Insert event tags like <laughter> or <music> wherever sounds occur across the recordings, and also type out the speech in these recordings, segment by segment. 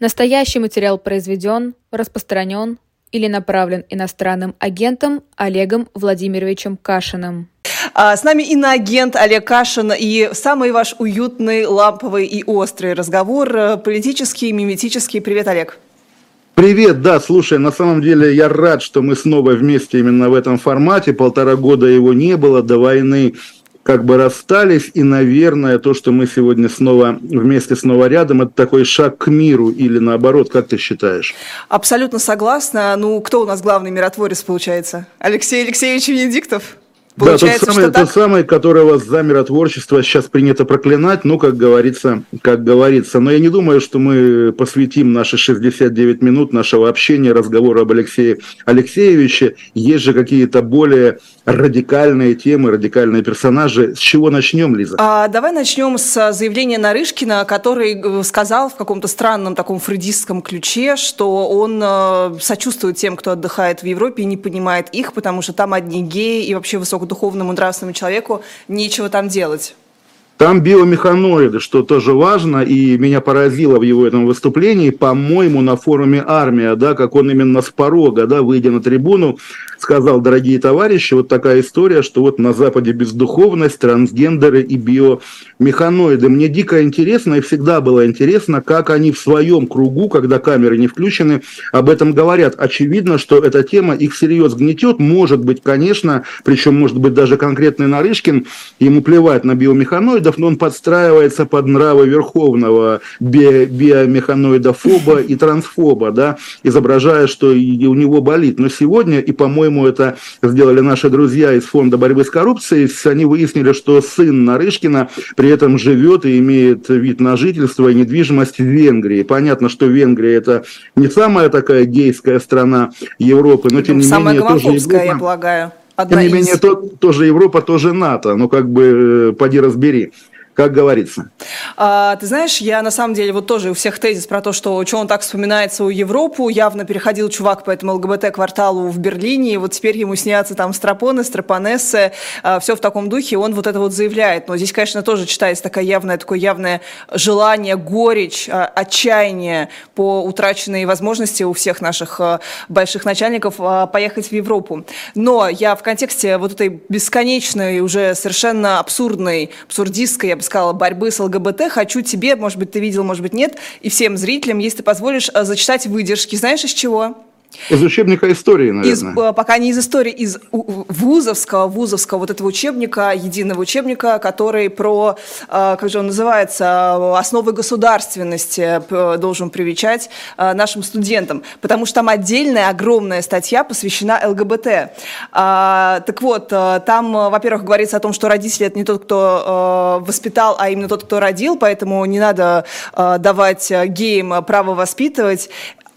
Настоящий материал произведен, распространен или направлен иностранным агентом Олегом Владимировичем Кашиным. А, с нами иноагент Олег Кашин и самый ваш уютный, ламповый и острый разговор, э, политический, миметический. Привет, Олег. Привет, да, слушай, на самом деле я рад, что мы снова вместе именно в этом формате. Полтора года его не было, до войны как бы расстались, и, наверное, то, что мы сегодня снова вместе, снова рядом, это такой шаг к миру, или наоборот, как ты считаешь? Абсолютно согласна. Ну, кто у нас главный миротворец, получается? Алексей Алексеевич Венедиктов? Получается, да, тот самый, тот самый, которого за миротворчество сейчас принято проклинать, ну, как говорится, как говорится. Но я не думаю, что мы посвятим наши 69 минут нашего общения, разговора об Алексее Алексеевиче. Есть же какие-то более радикальные темы, радикальные персонажи. С чего начнем, Лиза? А, давай начнем с заявления Нарышкина, который э, сказал в каком-то странном таком фрейдистском ключе, что он э, сочувствует тем, кто отдыхает в Европе и не понимает их, потому что там одни геи и вообще высокодуховному нравственному человеку нечего там делать. Там биомеханоиды, что тоже важно, и меня поразило в его этом выступлении, по-моему, на форуме «Армия», да, как он именно с порога, да, выйдя на трибуну, сказал, дорогие товарищи, вот такая история, что вот на Западе бездуховность, трансгендеры и биомеханоиды. Мне дико интересно, и всегда было интересно, как они в своем кругу, когда камеры не включены, об этом говорят. Очевидно, что эта тема их всерьез гнетет. Может быть, конечно, причем может быть даже конкретный Нарышкин, ему плевать на биомеханоидов, но он подстраивается под нравы верховного би биомеханоидофоба и трансфоба, да, изображая, что и у него болит. Но сегодня, и, по-моему, по-моему, это сделали наши друзья из Фонда борьбы с коррупцией. Они выяснили, что сын Нарышкина при этом живет и имеет вид на жительство и недвижимость в Венгрии. Понятно, что Венгрия это не самая такая гейская страна Европы, но тем ну, не самая менее тоже Европа. я полагаю. Одна тем не из... менее, то, тоже Европа, тоже НАТО. Ну, как бы, э, поди разбери как говорится. А, ты знаешь, я на самом деле вот тоже у всех тезис про то, что что он так вспоминается у Европу, явно переходил чувак по этому ЛГБТ-кварталу в Берлине, и вот теперь ему снятся там стропоны, стропонессы, а, все в таком духе, он вот это вот заявляет. Но здесь, конечно, тоже читается такое явное, такое явное желание, горечь, а, отчаяние по утраченной возможности у всех наших а, больших начальников а, поехать в Европу. Но я в контексте вот этой бесконечной, уже совершенно абсурдной, абсурдистской, я бы сказала, борьбы с ЛГБТ, хочу тебе, может быть, ты видел, может быть, нет, и всем зрителям, если ты позволишь, э, зачитать выдержки. Знаешь, из чего? Из учебника истории, наверное. Из, э, пока не из истории, из вузовского, вузовского вот этого учебника, единого учебника, который про, э, как же он называется, основы государственности должен привечать нашим студентам. Потому что там отдельная огромная статья посвящена ЛГБТ. Так вот, там, во-первых, говорится о том, что родители это не тот, кто воспитал, а именно тот, кто родил, поэтому не надо давать геям право воспитывать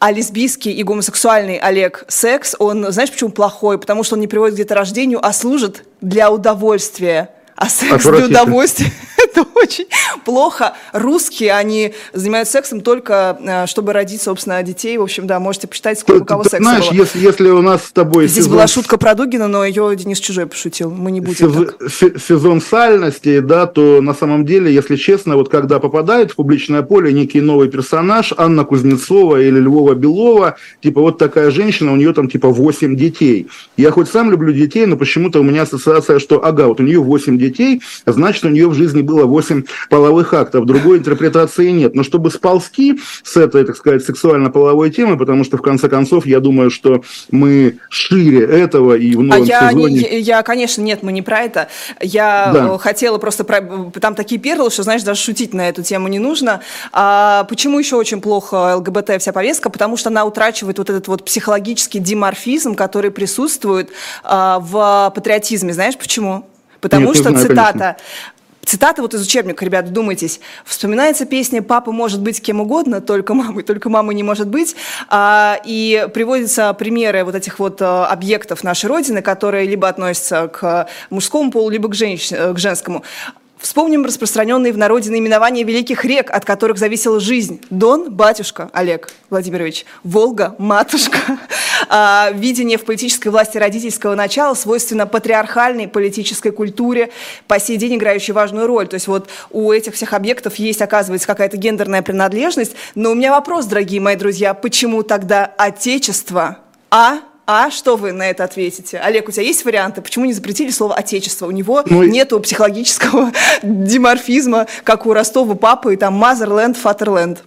а лесбийский и гомосексуальный Олег секс, он, знаешь, почему плохой? Потому что он не приводит к деторождению, а служит для удовольствия. А секс для удовольствия – это очень плохо. Русские, они занимаются сексом только, э, чтобы родить, собственно, детей. В общем, да, можете почитать, сколько ты, у кого ты, секса знаешь, было. Если, если у нас с тобой... Здесь сезон... была шутка про Дугина, но ее Денис Чужой пошутил. Мы не будем Сез... так. Сезон сальности, да, то на самом деле, если честно, вот когда попадает в публичное поле некий новый персонаж, Анна Кузнецова или Львова Белова, типа вот такая женщина, у нее там типа 8 детей. Я хоть сам люблю детей, но почему-то у меня ассоциация, что ага, вот у нее 8 детей, детей, значит, у нее в жизни было 8 половых актов. Другой интерпретации нет. Но чтобы сползти с этой, так сказать, сексуально-половой темы, потому что, в конце концов, я думаю, что мы шире этого и в новом а я, сезоне... Не, я, конечно, нет, мы не про это. Я да. хотела просто... Про... Там такие перлы, что, знаешь, даже шутить на эту тему не нужно. А почему еще очень плохо ЛГБТ вся повестка? Потому что она утрачивает вот этот вот психологический диморфизм, который присутствует а, в патриотизме. Знаешь почему? Потому Нет, что знаю, цитата Цитата вот из учебника, ребят, вдумайтесь. Вспоминается песня «Папа может быть кем угодно, только мамой, только мамы не может быть». А, и приводятся примеры вот этих вот а, объектов нашей Родины, которые либо относятся к мужскому полу, либо к, женщ... к женскому Вспомним распространенные в народе наименования великих рек, от которых зависела жизнь. Дон, батюшка, Олег Владимирович, Волга, матушка. А, видение в политической власти родительского начала свойственно патриархальной политической культуре, по сей день играющей важную роль. То есть вот у этих всех объектов есть, оказывается, какая-то гендерная принадлежность. Но у меня вопрос, дорогие мои друзья, почему тогда отечество, а а что вы на это ответите? Олег, у тебя есть варианты? Почему не запретили слово «отечество»? У него ну, нету психологического <laughs> диморфизма, как у Ростова папы, и там «мазерленд», «фатерленд».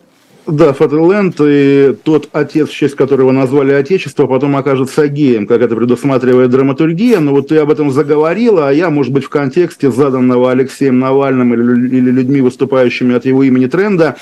Да, Фатерленд и тот отец, в честь которого назвали Отечество, потом окажется геем, как это предусматривает драматургия. Но вот ты об этом заговорила, а я, может быть, в контексте заданного Алексеем Навальным или, или людьми, выступающими от его имени тренда,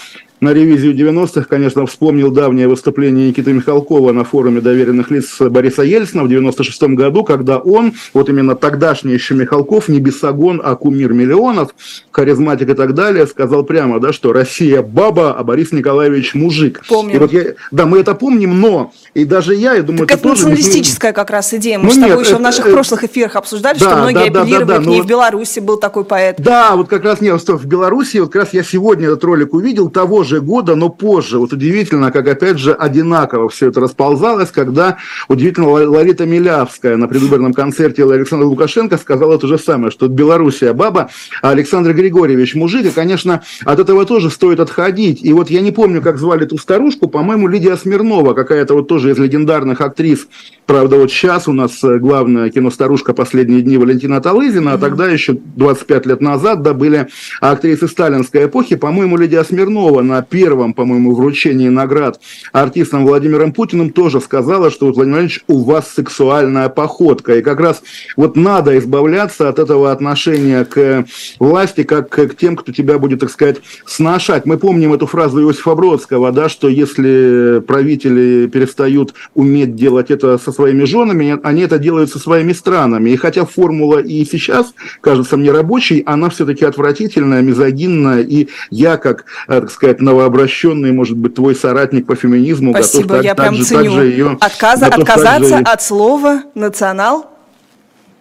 на ревизию 90-х, конечно, вспомнил давнее выступление Никиты Михалкова на форуме доверенных лиц Бориса Ельцина в 96 году, когда он, вот именно тогдашний еще Михалков, не бесогон, а кумир миллионов, харизматик и так далее, сказал прямо, да, что Россия баба, а Борис Николаевич мужик. Помним. И вот я, да, мы это помним, но и даже я, я думаю, так это, это тоже... националистическая как раз идея. Мы ну, с тобой нет, еще это, в наших это, прошлых эфирах обсуждали, да, что многие да, апеллировали да, да, да, к ней. Вот, в Беларуси был такой поэт. Да, вот как раз нет, в Беларуси, вот как раз я сегодня этот ролик увидел, того же года, но позже. Вот удивительно, как опять же одинаково все это расползалось, когда удивительно Ларита Милявская на предвыборном концерте Александра Лукашенко сказала то же самое, что Белоруссия баба, а Александр Григорьевич мужик, и, конечно, от этого тоже стоит отходить. И вот я не помню, как звали ту старушку, по-моему, Лидия Смирнова, какая-то вот тоже из легендарных актрис. Правда, вот сейчас у нас главная киностарушка «Последние дни» Валентина Талызина, а тогда еще 25 лет назад, да, были актрисы сталинской эпохи, по-моему, Лидия Смирнова на первом по-моему, вручении наград артистом Владимиром Путиным тоже сказала, что, вот, Владимир Владимирович, у вас сексуальная походка. И как раз вот надо избавляться от этого отношения к власти, как к тем, кто тебя будет, так сказать, сношать. Мы помним эту фразу Иосифа Бродского, да, что если правители перестают уметь делать это со своими женами, они это делают со своими странами. И хотя формула и сейчас кажется мне рабочей, она все-таки отвратительная, мизогинная, и я, как, э, так сказать, новообращенный обращенный, может быть, твой соратник по феминизму Спасибо, готов я так, прям же, ценю. так же ее... Отказа, отказаться от слова «национал»?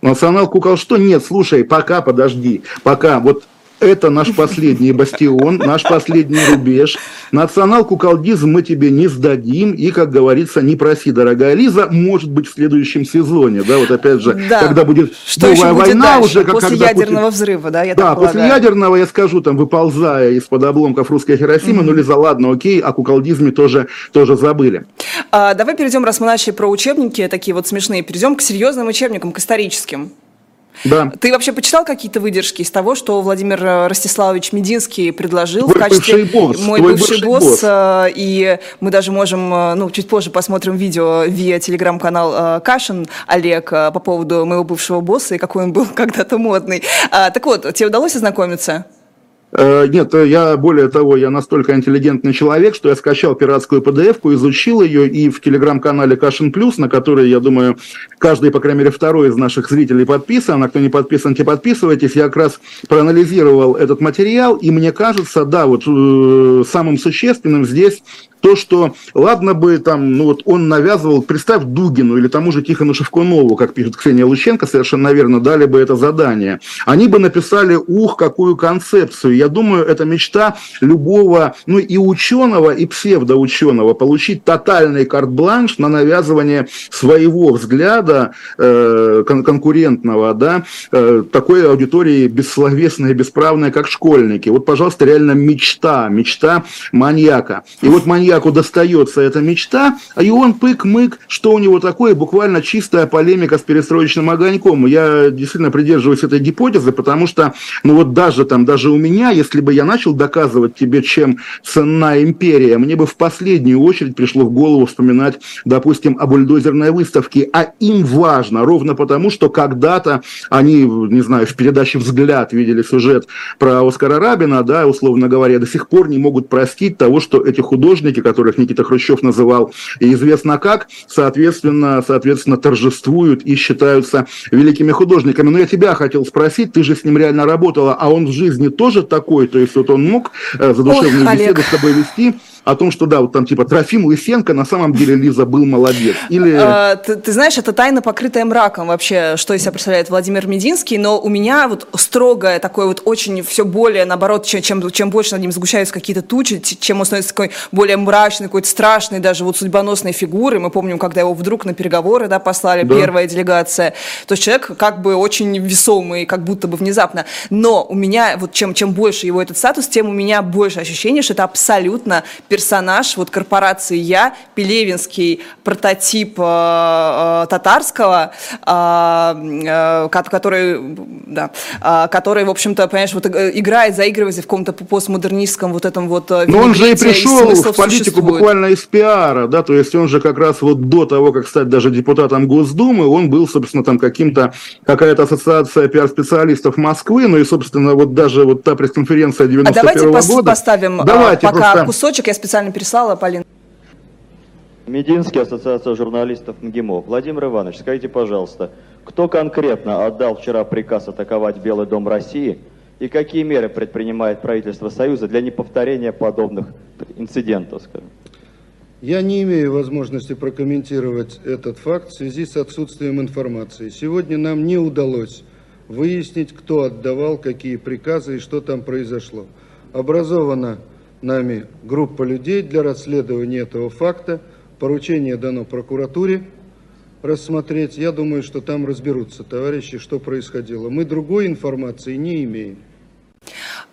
Национал кукол что? Нет, слушай, пока, подожди, пока. Вот это наш последний бастион, наш последний рубеж. Национал-куколдизм мы тебе не сдадим. И, как говорится, не проси, дорогая Лиза, может быть, в следующем сезоне. Да, вот опять же, да. когда будет Что новая будет война дальше? уже. Как, после ядерного Путин... взрыва, да, я Да, после ядерного, я скажу, там, выползая из-под обломков русской Хиросимы, mm-hmm. ну, Лиза, ладно, окей, о куколдизме тоже, тоже забыли. А, давай перейдем, раз мы начали про учебники, такие вот смешные, перейдем к серьезным учебникам, к историческим. Да. Ты вообще почитал какие-то выдержки из того, что Владимир э, Ростиславович Мединский предложил Твой в качестве босс, мой бывший, бывший босс, босс, э, и мы даже можем, э, ну чуть позже посмотрим видео виа телеграм-канал Кашин Олег по поводу моего бывшего босса и какой он был <laughs> когда-то модный. А, так вот, тебе удалось ознакомиться? Э, нет, э, я более того, я настолько интеллигентный человек, что я скачал пиратскую PDF-ку, изучил ее и в телеграм-канале Кашин Плюс, на который, я думаю, каждый, по крайней мере, второй из наших зрителей подписан, а кто не подписан, те подписывайтесь. Я как раз проанализировал этот материал, и мне кажется, да, вот э, самым существенным здесь то, что ладно бы там, ну вот он навязывал, представь Дугину или тому же Тихону Шевкунову, как пишет Ксения Лученко, совершенно верно, дали бы это задание. Они бы написали, ух, какую концепцию. Я думаю, это мечта любого, ну и ученого, и псевдоученого, получить тотальный карт-бланш на навязывание своего взгляда э, кон- конкурентного, да, э, такой аудитории бессловесной бесправной, как школьники. Вот, пожалуйста, реально мечта, мечта маньяка. И вот маньяк маньяку достается эта мечта, а и он пык-мык, что у него такое, буквально чистая полемика с перестроечным огоньком. Я действительно придерживаюсь этой гипотезы, потому что, ну вот даже там, даже у меня, если бы я начал доказывать тебе, чем ценна империя, мне бы в последнюю очередь пришло в голову вспоминать, допустим, о бульдозерной выставке, а им важно, ровно потому, что когда-то они, не знаю, в передаче «Взгляд» видели сюжет про Оскара Рабина, да, условно говоря, до сих пор не могут простить того, что эти художники, которых Никита Хрущев называл и известно как, соответственно, соответственно, торжествуют и считаются великими художниками. Но я тебя хотел спросить, ты же с ним реально работала, а он в жизни тоже такой? То есть вот он мог э, задушевную Ох, беседу Олег. с тобой вести? О том, что да, вот там типа Трофим Лысенко, на самом деле Лиза был молодец. Или... А, ты, ты знаешь, это тайна, покрытая мраком вообще, что из себя представляет Владимир Мединский, но у меня вот строгое такое вот очень все более, наоборот, чем, чем, чем больше над ним сгущаются какие-то тучи, чем он становится такой более мрачный, какой-то страшный, даже вот судьбоносной фигурой. Мы помним, когда его вдруг на переговоры да, послали, да. первая делегация. То есть человек как бы очень весомый, как будто бы внезапно. Но у меня, вот чем, чем больше его этот статус, тем у меня больше ощущение, что это абсолютно персонаж вот корпорации «Я», Пелевинский прототип э, э, татарского, э, э, который, да, э, который, в общем-то, понимаешь, вот э, играет, заигрывает в каком-то постмодернистском вот этом вот Но он же и пришел и в политику существует. буквально из пиара, да, то есть он же как раз вот до того, как стать даже депутатом Госдумы, он был, собственно, там каким-то, какая-то ассоциация пиар-специалистов Москвы, ну и, собственно, вот даже вот та пресс-конференция 91 -го а давайте года. поставим а, давайте пока просто... кусочек, я специально переслала, Полин. Мединский, Ассоциация журналистов МГИМО. Владимир Иванович, скажите, пожалуйста, кто конкретно отдал вчера приказ атаковать Белый дом России и какие меры предпринимает правительство Союза для неповторения подобных инцидентов, скажем? Я не имею возможности прокомментировать этот факт в связи с отсутствием информации. Сегодня нам не удалось выяснить, кто отдавал какие приказы и что там произошло. Образована нами группа людей для расследования этого факта. Поручение дано прокуратуре рассмотреть. Я думаю, что там разберутся товарищи, что происходило. Мы другой информации не имеем.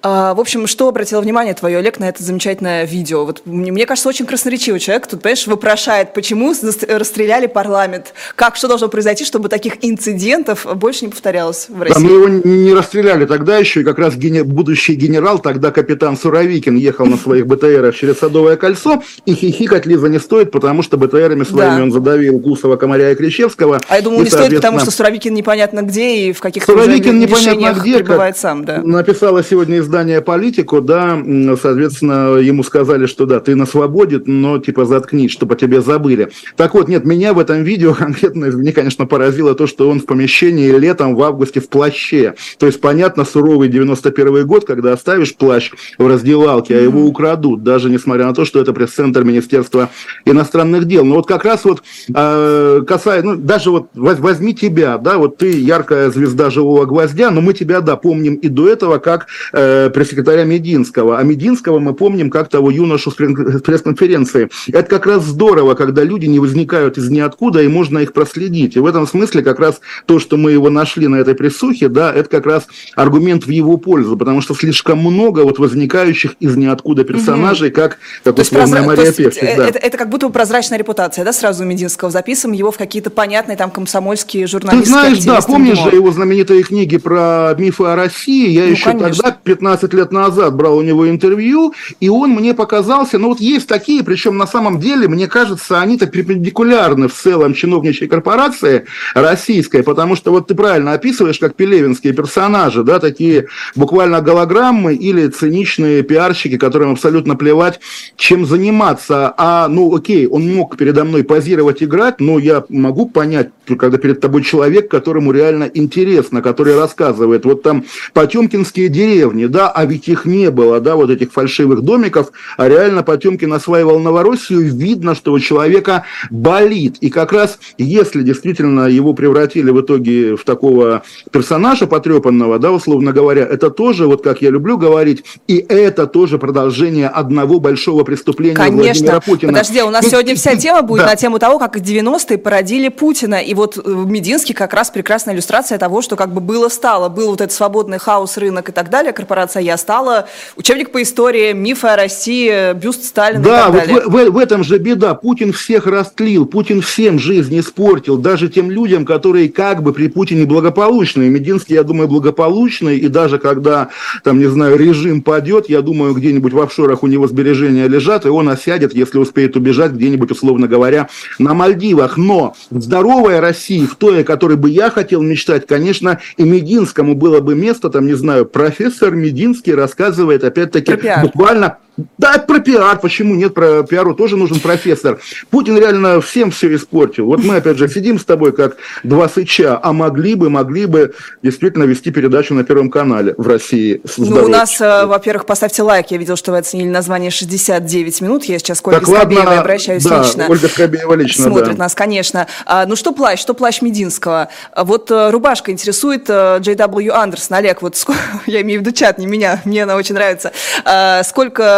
А, в общем, что обратило внимание твое, Олег, на это замечательное видео? Вот мне кажется, очень красноречивый человек. Тут, понимаешь, вопрошает, почему расстреляли парламент? Как, что должно произойти, чтобы таких инцидентов больше не повторялось в России? Да, мы его не расстреляли тогда еще, и как раз ген... будущий генерал, тогда капитан Суровикин, ехал на своих БТРах через Садовое кольцо, и хихикать Лиза не стоит, потому что БТРами своими да. он задавил Гусова, Комаря и Кричевского. А я думаю, не стоит, потому что Суровикин непонятно где и в каких Суровикин непонятно где, пребывает сам, да. Написала сегодня из издание «Политику», да, соответственно, ему сказали, что да, ты на свободе, но типа заткнись, чтобы о тебе забыли. Так вот, нет, меня в этом видео <laughs> конкретно, мне, конечно, поразило то, что он в помещении летом в августе в плаще. То есть, понятно, суровый 91 год, когда оставишь плащ в раздевалке, а его украдут, даже несмотря на то, что это пресс-центр Министерства иностранных дел. Но вот как раз вот э, касаясь, ну, даже вот возьми тебя, да, вот ты яркая звезда живого гвоздя, но мы тебя, да, помним и до этого, как э, пресс-секретаря Мединского. А Мединского мы помним как того юношу с пресс-конференции. Это как раз здорово, когда люди не возникают из ниоткуда, и можно их проследить. И в этом смысле как раз то, что мы его нашли на этой прессухе, да, это как раз аргумент в его пользу, потому что слишком много вот возникающих из ниоткуда персонажей, угу. как, как то условная прозра... Мария Певчик. Да. Это, это как будто прозрачная репутация, да, сразу у Мединского. Записываем его в какие-то понятные там комсомольские журналистские Ты знаешь, да, помнишь же его знаменитые книги про мифы о России? Я ну, еще конечно. тогда, 15 15 лет назад брал у него интервью, и он мне показался, ну вот есть такие, причем на самом деле, мне кажется, они так перпендикулярны в целом чиновничьей корпорации российской, потому что вот ты правильно описываешь, как пелевинские персонажи, да, такие буквально голограммы или циничные пиарщики, которым абсолютно плевать, чем заниматься. А, ну окей, он мог передо мной позировать, играть, но я могу понять, когда перед тобой человек, которому реально интересно, который рассказывает. Вот там Потемкинские деревни, да, а ведь их не было, да, вот этих фальшивых домиков, а реально Потемкин осваивал Новороссию, видно, что у человека болит. И как раз, если действительно его превратили в итоге в такого персонажа потрепанного, да, условно говоря, это тоже, вот как я люблю говорить, и это тоже продолжение одного большого преступления Конечно. Владимира Путина. Подожди, у нас ну, сегодня вся тема будет да. на тему того, как 90-е породили Путина. И вот э, Мединский как раз прекрасная иллюстрация того, что как бы было-стало. Был вот этот свободный хаос, рынок и так далее, корпорация корпорация «Я стала», учебник по истории, мифы о России, бюст Сталина да, и так далее. Вот в, в, в этом же беда. Путин всех растлил, Путин всем жизнь испортил, даже тем людям, которые как бы при Путине благополучные. Мединский, я думаю, благополучный, и даже когда, там, не знаю, режим падет, я думаю, где-нибудь в офшорах у него сбережения лежат, и он осядет, если успеет убежать где-нибудь, условно говоря, на Мальдивах. Но здоровая Россия, в той, о которой бы я хотел мечтать, конечно, и Мединскому было бы место, там, не знаю, профессор Мединский рассказывает, опять-таки, буквально Да, про пиар, почему нет, про пиару тоже нужен профессор. Путин реально всем все испортил. Вот мы, опять же, сидим с тобой как два сыча, а могли бы, могли бы действительно вести передачу на Первом канале в России. Ну, у нас, э, во-первых, поставьте лайк, я видел, что вы оценили название 69 минут, я сейчас к Ольге Скобеевой обращаюсь да, лично. Ольга Скобеева лично, Смотрит да. нас, конечно. А, ну, что плащ, что плащ Мединского? Вот э, рубашка интересует э, J.W. Андерсон. Олег, вот сколько, <laughs> я имею в виду чат, не меня, мне она очень нравится. А,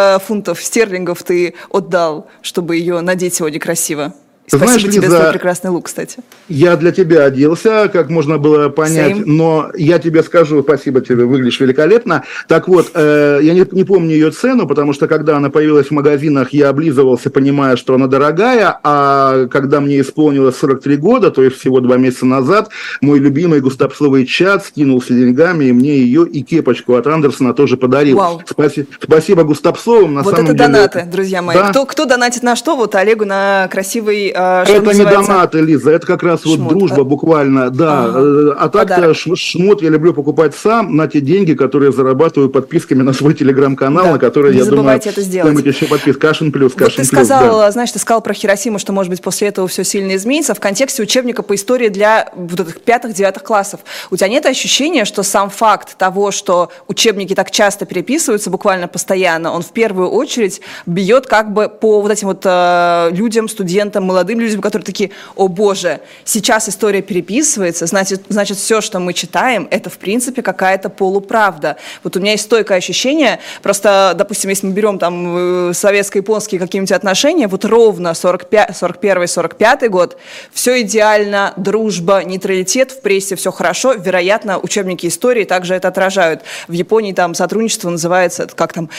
сколько фунтов стерлингов ты отдал, чтобы ее надеть сегодня красиво? Спасибо Знаешь, тебе Лиза, за твой прекрасный лук, кстати. Я для тебя оделся, как можно было понять, Same. но я тебе скажу, спасибо тебе, выглядишь великолепно. Так вот, э, я не, не помню ее цену, потому что когда она появилась в магазинах, я облизывался, понимая, что она дорогая, а когда мне исполнилось 43 года, то есть всего два месяца назад, мой любимый густапсовый чат скинулся деньгами, и мне ее и кепочку от Андерсона тоже подарил. Вау. Спаси- спасибо Густапсовым. На вот самом это деле, донаты, друзья мои. Да. Кто, кто донатит на что? Вот Олегу на красивый, что Это не называется? донаты, Лиза, это как раз вот Шмот, дружба да? буквально, да. Ага. Э, А так-то ш- шмот я люблю покупать сам на те деньги, которые зарабатываю подписками на свой телеграм-канал, Да. на который, Не я думаю, это сделать. еще подпис. Кашин плюс, Вот Кашин ты плюс, сказал, да. знаешь, ты сказал про Хиросиму, что, может быть, после этого все сильно изменится в контексте учебника по истории для вот этих пятых-девятых классов. У тебя нет ощущения, что сам факт того, что учебники так часто переписываются, буквально постоянно, он в первую очередь бьет как бы по вот этим вот э, людям, студентам, молодым людям, которые такие, о боже, сейчас история переписывается, значит, значит все, что мы читаем, это в принципе какая-то полуправда. Вот у меня есть стойкое ощущение, просто, допустим, если мы берем там э, советско-японские какие-нибудь отношения, вот ровно 45, 41-45 год, все идеально, дружба, нейтралитет, в прессе все хорошо, вероятно, учебники истории также это отражают. В Японии там сотрудничество называется, как там,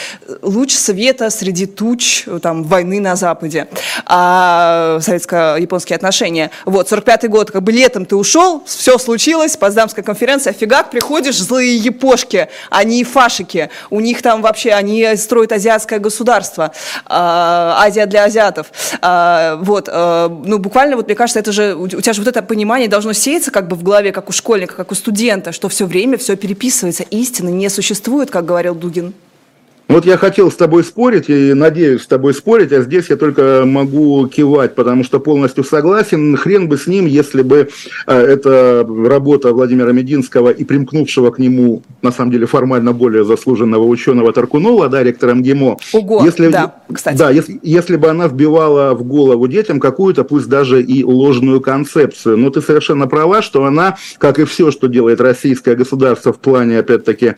луч света среди туч там, войны на Западе. А советско-японские отношения. Вот, 45-й год, как бы летом ты ушел, все случилось, Потсдамская конференция, фигак, приходишь, злые япошки, они фашики, у них там вообще, они строят азиатское государство, а, Азия для азиатов. А, вот, а, ну, буквально, вот мне кажется, это же, у тебя же вот это понимание должно сеяться как бы в голове, как у школьника, как у студента, что все время все переписывается, истины не существует, как говорил Дугин. Вот я хотел с тобой спорить и надеюсь с тобой спорить, а здесь я только могу кивать, потому что полностью согласен. Хрен бы с ним, если бы э, эта работа Владимира Мединского и примкнувшего к нему, на самом деле, формально более заслуженного ученого Таркунова, да, ректора МГИМО. Ого, если, да, кстати. Да, если, если бы она вбивала в голову детям какую-то, пусть даже и ложную концепцию. Но ты совершенно права, что она, как и все, что делает российское государство в плане, опять-таки,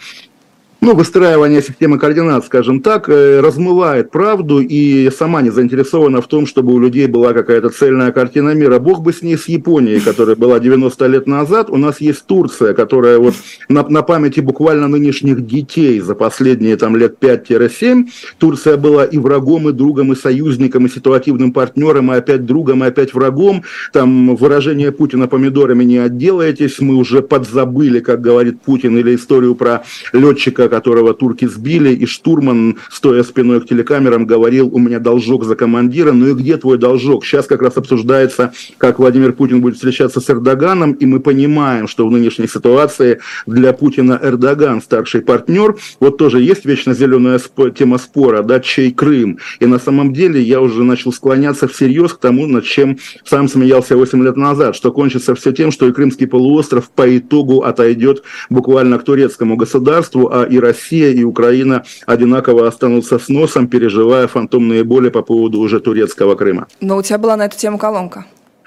ну, выстраивание системы координат, скажем так, э, размывает правду и сама не заинтересована в том, чтобы у людей была какая-то цельная картина мира. Бог бы с ней, с Японией, которая была 90 лет назад. У нас есть Турция, которая вот на, на памяти буквально нынешних детей за последние там лет 5-7. Турция была и врагом, и другом, и союзником, и ситуативным партнером, и опять другом, и опять врагом. Там выражение Путина помидорами не отделаетесь. Мы уже подзабыли, как говорит Путин, или историю про летчика, которого турки сбили, и штурман, стоя спиной к телекамерам, говорил, у меня должок за командира, ну и где твой должок? Сейчас как раз обсуждается, как Владимир Путин будет встречаться с Эрдоганом, и мы понимаем, что в нынешней ситуации для Путина Эрдоган старший партнер. Вот тоже есть вечно зеленая спо- тема спора, да, чей Крым. И на самом деле я уже начал склоняться всерьез к тому, над чем сам смеялся 8 лет назад, что кончится все тем, что и Крымский полуостров по итогу отойдет буквально к турецкому государству, а и Россия, и Украина одинаково останутся с носом, переживая фантомные боли по поводу уже турецкого Крыма. Но у тебя была на эту тему колонка.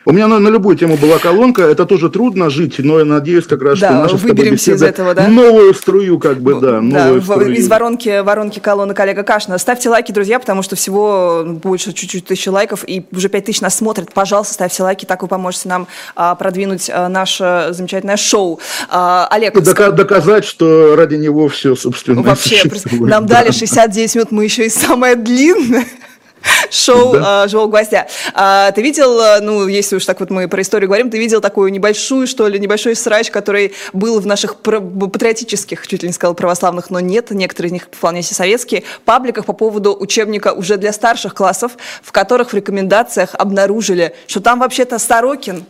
У меня на, на любую тему была колонка, это тоже трудно жить, но я надеюсь как раз, Да, что наша выберемся из этого, да? новую струю, как бы, да, Да, новую в- струю. из воронки, воронки колонок Олега Кашина. Ставьте лайки, друзья, потому что всего больше чуть-чуть тысячи лайков, и уже пять тысяч нас смотрят. Пожалуйста, ставьте лайки, так вы поможете нам а, продвинуть а, наше замечательное шоу. А, Олег, дока- доказать, что ради него все, собственно, Вообще, нам Да. дали 69 минут, мы еще и самое длинное шоу Да. а, «Живого гвоздя». А, ты видел, а, ну, если уж так вот мы про историю говорим, ты видел такую небольшую, что ли, небольшой срач, который был в наших патриотических, чуть ли не сказал православных, но нет, некоторые из них вполне себе советские, пабликах по поводу учебника уже для старших классов, в которых в рекомендациях обнаружили, что там вообще-то Сорокин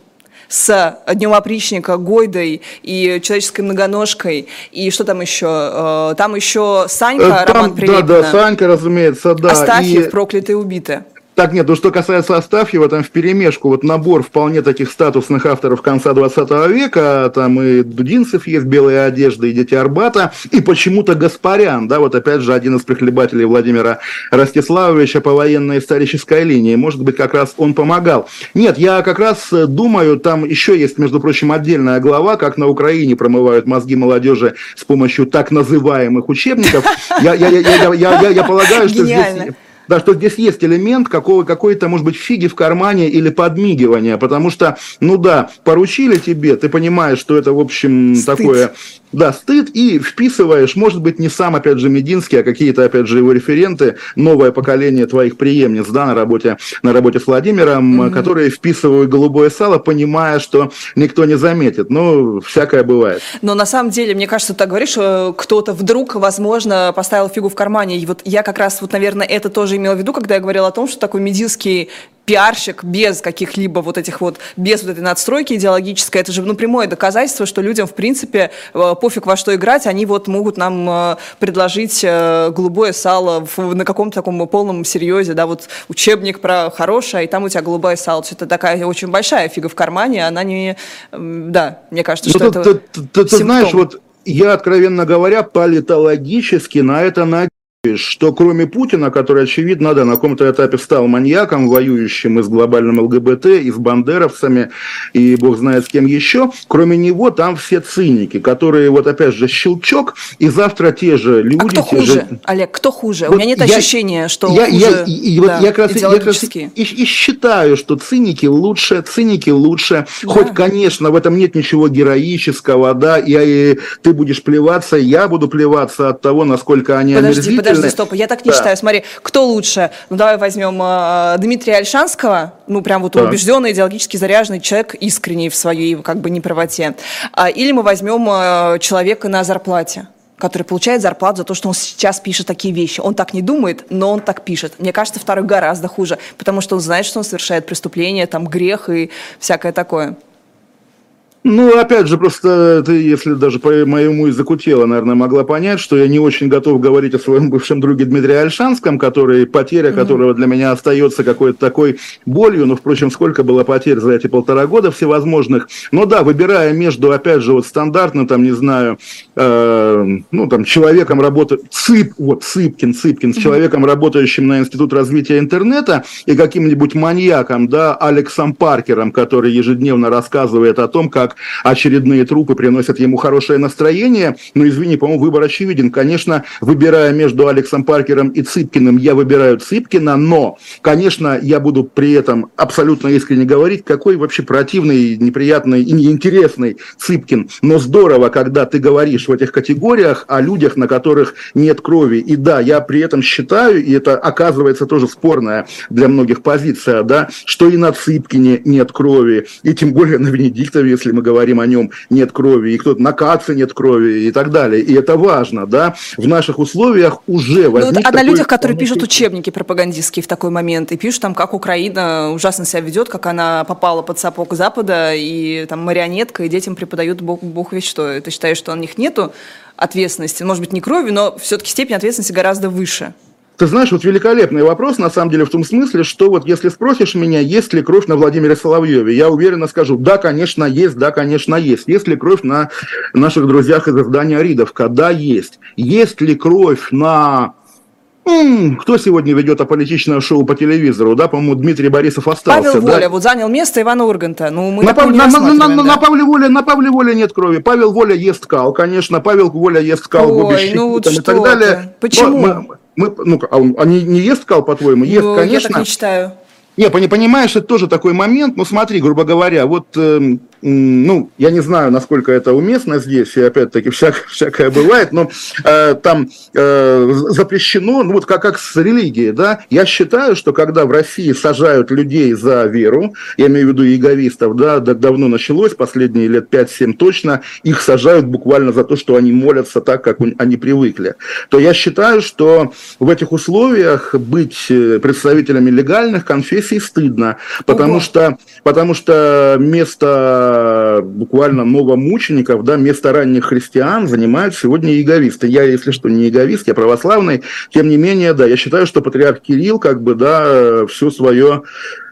с Днем опричника, Гойдой и человеческой многоножкой, и что там еще? Там еще Санька, там, Роман Прилепина. Да, да, Санька, разумеется, да. Астафьев, и... проклятые убиты. Так, нет, ну что касается Астафьева, там в перемешку вот набор вполне таких статусных авторов конца 20 века, там и Дудинцев есть, белые одежды, и Дети Арбата, и почему-то Гаспарян, да, вот опять же один из прихлебателей Владимира Ростиславовича по военной исторической линии, может быть, как раз он помогал. Нет, я как раз думаю, там еще есть, между прочим, отдельная глава, как на Украине промывают мозги молодежи с помощью так называемых учебников. Я полагаю, что здесь да, что здесь есть элемент какого, какой-то, может быть, фиги в кармане или подмигивания, потому что, ну да, поручили тебе, ты понимаешь, что это, в общем, Стыд. такое да, стыд и вписываешь, может быть, не сам, опять же, Мединский, а какие-то, опять же, его референты, новое поколение твоих преемниц, да, на работе, на работе с Владимиром, mm-hmm. которые вписывают голубое сало, понимая, что никто не заметит. Ну, всякое бывает. Но на самом деле, мне кажется, ты так говоришь, что кто-то вдруг, возможно, поставил фигу в кармане. И вот я как раз, вот, наверное, это тоже имела в виду, когда я говорила о том, что такой Мединский пиарщик без каких-либо вот этих вот, без вот этой надстройки идеологической, это же ну, прямое доказательство, что людям, в принципе, э, пофиг во что играть, они вот могут нам э, предложить э, голубое сало в, на каком-то таком полном серьезе, да, вот учебник про хорошее, и там у тебя голубое сало. Это такая очень большая фига в кармане, она не... Да, мне кажется, что ну, это ты, ты, ты знаешь, вот я, откровенно говоря, политологически на это надеюсь что кроме Путина, который, очевидно, да, на каком-то этапе стал маньяком, воюющим и с глобальным ЛГБТ, и с бандеровцами, и бог знает с кем еще, кроме него там все циники, которые, вот опять же, щелчок, и завтра те же люди... А кто хуже, же... Олег, кто хуже? Вот У меня нет я, ощущения, что я, хуже я, и, да, вот я как раз, я как раз и, и считаю, что циники лучше, циники лучше, да. хоть, конечно, в этом нет ничего героического, да, и, и ты будешь плеваться, я буду плеваться от того, насколько они Подожди, подожди, стоп, я так не да. считаю. Смотри, кто лучше? Ну, давай возьмем э, Дмитрия Альшанского, ну, прям вот да. убежденный, идеологически заряженный человек, искренний в своей, как бы, неправоте. А, или мы возьмем э, человека на зарплате который получает зарплату за то, что он сейчас пишет такие вещи. Он так не думает, но он так пишет. Мне кажется, второй гораздо хуже, потому что он знает, что он совершает преступление, там, грех и всякое такое. Ну, опять же, просто ты, если даже по моему языку тела, наверное, могла понять, что я не очень готов говорить о своем бывшем друге Дмитрии Альшанском, который, потеря mm-hmm. которого для меня остается какой-то такой болью, но, впрочем, сколько было потерь за эти полтора года всевозможных. Но да, выбирая между, опять же, вот стандартно, там, не знаю, э, ну, там, человеком работы, Цып, вот, Цыпкин, Цыпкин, mm-hmm. с человеком, работающим на Институт развития интернета и каким-нибудь маньяком, да, Алексом Паркером, который ежедневно рассказывает о том, как как очередные трупы приносят ему хорошее настроение. Но, извини, по-моему, выбор очевиден. Конечно, выбирая между Алексом Паркером и Цыпкиным, я выбираю Цыпкина, но, конечно, я буду при этом абсолютно искренне говорить, какой вообще противный, неприятный и неинтересный Цыпкин. Но здорово, когда ты говоришь в этих категориях о людях, на которых нет крови. И да, я при этом считаю, и это оказывается тоже спорная для многих позиция, да, что и на Цыпкине нет крови, и тем более на Венедиктове, если мы мы говорим о нем, нет крови, и кто-то на Каце нет крови и так далее. И это важно, да. В наших условиях уже возник ну, А на людях, которые пишут учебники пропагандистские в такой момент, и пишут там, как Украина ужасно себя ведет, как она попала под сапог Запада, и там марионетка, и детям преподают бог, бог весь что. Ты считаешь, что у них нету ответственности? Может быть, не крови, но все-таки степень ответственности гораздо выше. Ты знаешь, вот великолепный вопрос, на самом деле, в том смысле, что вот если спросишь меня, есть ли кровь на Владимире Соловьеве, я уверенно скажу, да, конечно, есть, да, конечно, есть. Есть ли кровь на наших друзьях из издания Ридовка? Да, есть. Есть ли кровь на кто сегодня ведет аполитичное шоу по телевизору, да, по-моему, Дмитрий Борисов остался. Павел да? Воля, вот занял место Ивана Урганта. Ну, мы на, Пав... на, на, на, да. на, Павле Воле, на Павле Воле нет крови. Павел Воля ест кал, конечно, Павел Воля ест кал, Ой, ну вот и так далее. Почему? Мы, мы, ну, а он, они не ест кал, по-твоему? Ест, ну, конечно. Я так не считаю. Не, понимаешь, это тоже такой момент. Ну, смотри, грубо говоря, вот э, ну, я не знаю, насколько это уместно здесь, и опять-таки всякое, всякое бывает, но э, там э, запрещено, ну вот как, как с религией, да, я считаю, что когда в России сажают людей за веру, я имею в виду яговистов, да, давно началось, последние лет 5-7 точно, их сажают буквально за то, что они молятся так, как они привыкли, то я считаю, что в этих условиях быть э, представителями легальных конфессий стыдно, потому Ого. что, потому что место буквально новомучеников, да, место ранних христиан занимают сегодня яговисты. Я, если что, не яговист, я православный, тем не менее, да, я считаю, что патриарх Кирилл как бы, да, все свое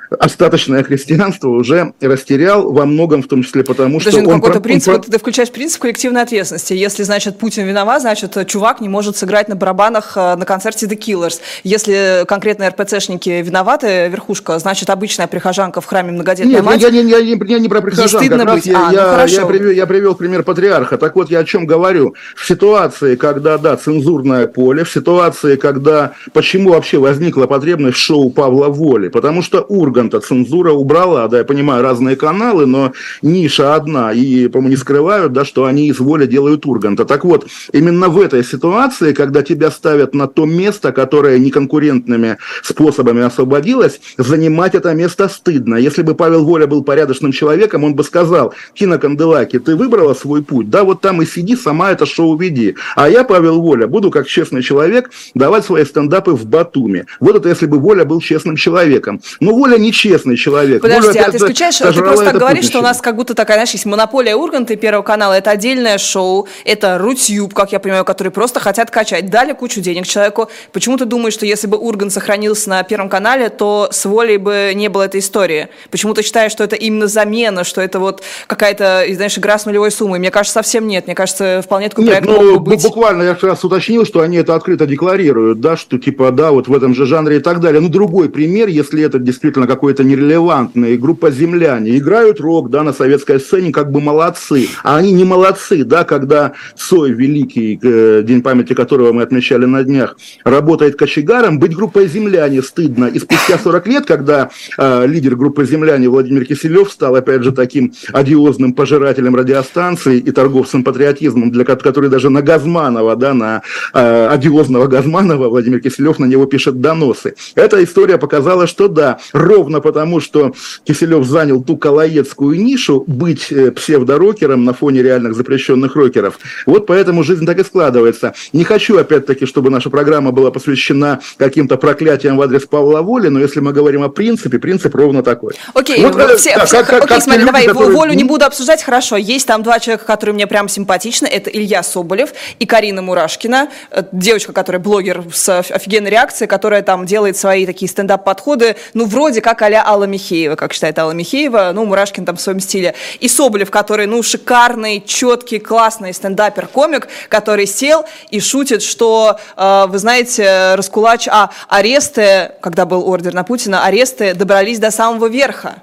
остаточное христианство уже растерял во многом, в том числе потому, Подожди, что ну, он... какой-то принцип, он... ты включаешь принцип коллективной ответственности. Если, значит, Путин виноват, значит, чувак не может сыграть на барабанах э, на концерте The Killers. Если конкретно РПЦшники виноваты, верхушка, значит, обычная прихожанка в храме многодетная Нет, мать... я, я, я, я, я не про прихожан, как раз быть. я, а, я, ну, я, привел, я привел пример патриарха. Так вот, я о чем говорю. В ситуации, когда, да, цензурное поле, в ситуации, когда... Почему вообще возникла потребность шоу Павла Воли? Потому что Ургант Урганта цензура убрала, да, я понимаю, разные каналы, но ниша одна, и, по-моему, не скрывают, да, что они из воли делают Урганта. Так вот, именно в этой ситуации, когда тебя ставят на то место, которое неконкурентными способами освободилось, занимать это место стыдно. Если бы Павел Воля был порядочным человеком, он бы сказал, Кина Канделаки, ты выбрала свой путь, да, вот там и сиди, сама это шоу веди. А я, Павел Воля, буду как честный человек давать свои стендапы в Батуме. Вот это если бы Воля был честным человеком. Но Воля не нечестный человек. Подожди, а ты исключаешь, ты просто так говоришь, что у нас как будто такая, знаешь, есть монополия Урганта и Первого канала, это отдельное шоу, это Рутюб, как я понимаю, которые просто хотят качать, дали кучу денег человеку. Почему ты думаешь, что если бы Ургант сохранился на Первом канале, то с волей бы не было этой истории? Почему ты считаешь, что это именно замена, что это вот какая-то, знаешь, игра с нулевой суммой? Мне кажется, совсем нет. Мне кажется, вполне такой нет, проект ну, быть. буквально я раз уточнил, что они это открыто декларируют, да, что типа, да, вот в этом же жанре и так далее. Ну, другой пример, если это действительно какой-то нерелевантный, группа «Земляне» играют рок, да, на советской сцене, как бы молодцы. А они не молодцы, да, когда Сой Великий, э, день памяти которого мы отмечали на днях, работает кочегаром, быть группой «Земляне» стыдно. И спустя 40 лет, когда э, лидер группы «Земляне» Владимир Киселев стал, опять же, таким одиозным пожирателем радиостанций и торговцем патриотизмом, для который даже на Газманова, да, на э, одиозного Газманова Владимир Киселев на него пишет доносы. Эта история показала, что да, ровно ровно потому, что Киселев занял ту колоедскую нишу быть э, псевдорокером на фоне реальных запрещенных рокеров. Вот поэтому жизнь так и складывается. Не хочу, опять-таки, чтобы наша программа была посвящена каким-то проклятиям в адрес Павла Воли, но если мы говорим о принципе, принцип ровно такой. Окей, вот, э, все, да, все, как, окей как смотри, люди, давай, которые... Волю не буду обсуждать, хорошо. Есть там два человека, которые мне прям симпатичны. Это Илья Соболев и Карина Мурашкина, э, девочка, которая блогер с офигенной реакцией, которая там делает свои такие стендап-подходы, ну, вроде как а Алла Михеева, как считает Алла Михеева, ну, Мурашкин там в своем стиле. И Соболев, который, ну, шикарный, четкий, классный стендапер-комик, который сел и шутит, что, э, вы знаете, раскулач, а аресты, когда был ордер на Путина, аресты добрались до самого верха.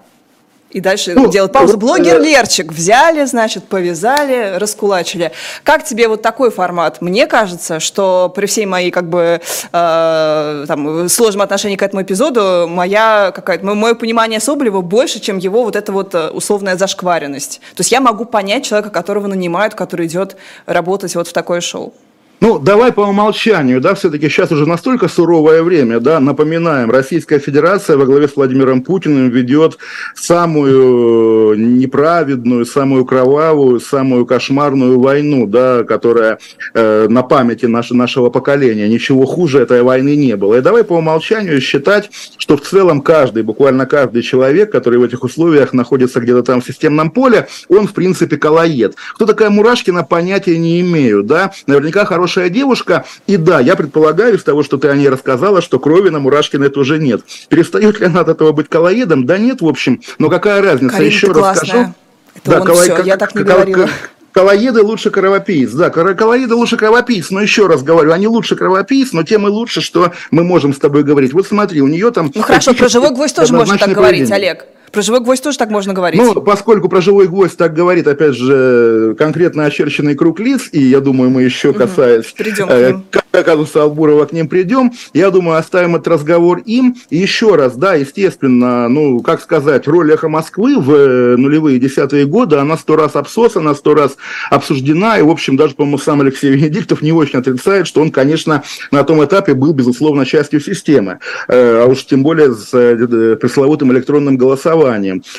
И дальше ну, делать паузу. Блогер Лерчик взяли, значит, повязали, раскулачили. Как тебе вот такой формат? Мне кажется, что при всей моей как бы э, там, сложном отношении к этому эпизоду, моя какая-то, мое понимание Соболева больше, чем его вот эта вот э, условная зашкваренность. То есть я могу понять человека, которого нанимают, который идет работать вот в такое шоу. Ну, давай по умолчанию, да, все-таки сейчас уже настолько суровое время, да, напоминаем, Российская Федерация во главе с Владимиром Путиным ведет самую неправедную, самую кровавую, самую кошмарную войну, да, которая э, на памяти наше, нашего поколения. Ничего хуже этой войны не было. И давай по умолчанию считать, что в целом каждый, буквально каждый человек, который в этих условиях находится где-то там в системном поле, он, в принципе, колоед. Кто такая Мурашкина, понятия не имею, да, наверняка хороший хорошая девушка. И да, я предполагаю из того, что ты о ней рассказала, что крови на Мурашкиной тоже нет. Перестает ли она от этого быть колоедом? Да нет, в общем. Но какая разница? Карина, Еще раз скажу. Это да, коло... все, я так не говорила. Колоеды лучше кровопийц. Да, колоеды лучше кровопийц. Но еще раз говорю, они лучше кровопийц, но тем и лучше, что мы можем с тобой говорить. Вот смотри, у нее там... Ну хорошо, про живой гвоздь тоже можно так говорить, Олег. Про живой гвоздь тоже так можно говорить. Ну, поскольку про живой гвоздь так говорит, опять же, конкретно очерченный круг лиц, и я думаю, мы еще касаясь Придем э, казуса Албурова к ним придем, я думаю, оставим этот разговор им. И еще раз, да, естественно, ну, как сказать, роль «Эхо Москвы» в э, нулевые десятые годы, она сто раз обсосана, сто раз обсуждена, и, в общем, даже, по-моему, сам Алексей Венедиктов не очень отрицает, что он, конечно, на том этапе был, безусловно, частью системы, э, а уж тем более с пресловутым электронным голосованием.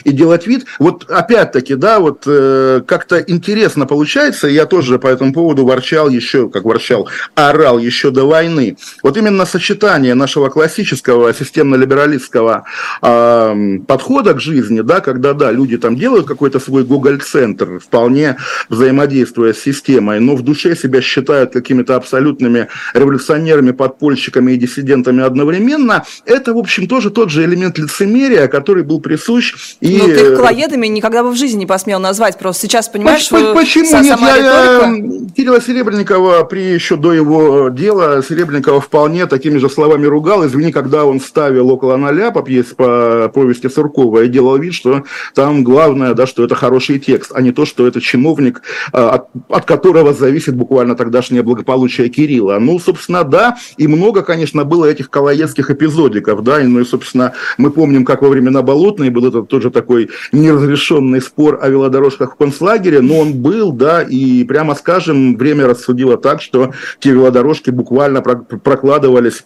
И делать вид, вот опять-таки, да, вот как-то интересно получается, я тоже по этому поводу ворчал еще, как ворчал, орал еще до войны. Вот именно сочетание нашего классического системно-либералистского э, подхода к жизни, да, когда, да, люди там делают какой-то свой Google-центр, вполне взаимодействуя с системой, но в душе себя считают какими-то абсолютными революционерами, подпольщиками и диссидентами одновременно, это, в общем, тоже тот же элемент лицемерия, который был присущ. И... Но ты их колоедами никогда бы в жизни не посмел назвать, просто сейчас, понимаешь, почему, почему? Нет, я, я, Кирилла Серебренникова при еще до его дела Серебренникова вполне такими же словами ругал. Извини, когда он ставил около ноля по пьесе по повести Суркова и делал вид, что там главное, да, что это хороший текст, а не то, что это чиновник, а, от, от которого зависит буквально тогдашнее благополучие Кирилла. Ну, собственно, да, и много, конечно, было этих колоедских эпизодиков, да, и, ну и, собственно, мы помним, как во времена Болотной был этот тоже такой неразрешенный спор о велодорожках в концлагере, но он был, да, и прямо скажем, время рассудило так, что те велодорожки буквально прокладывались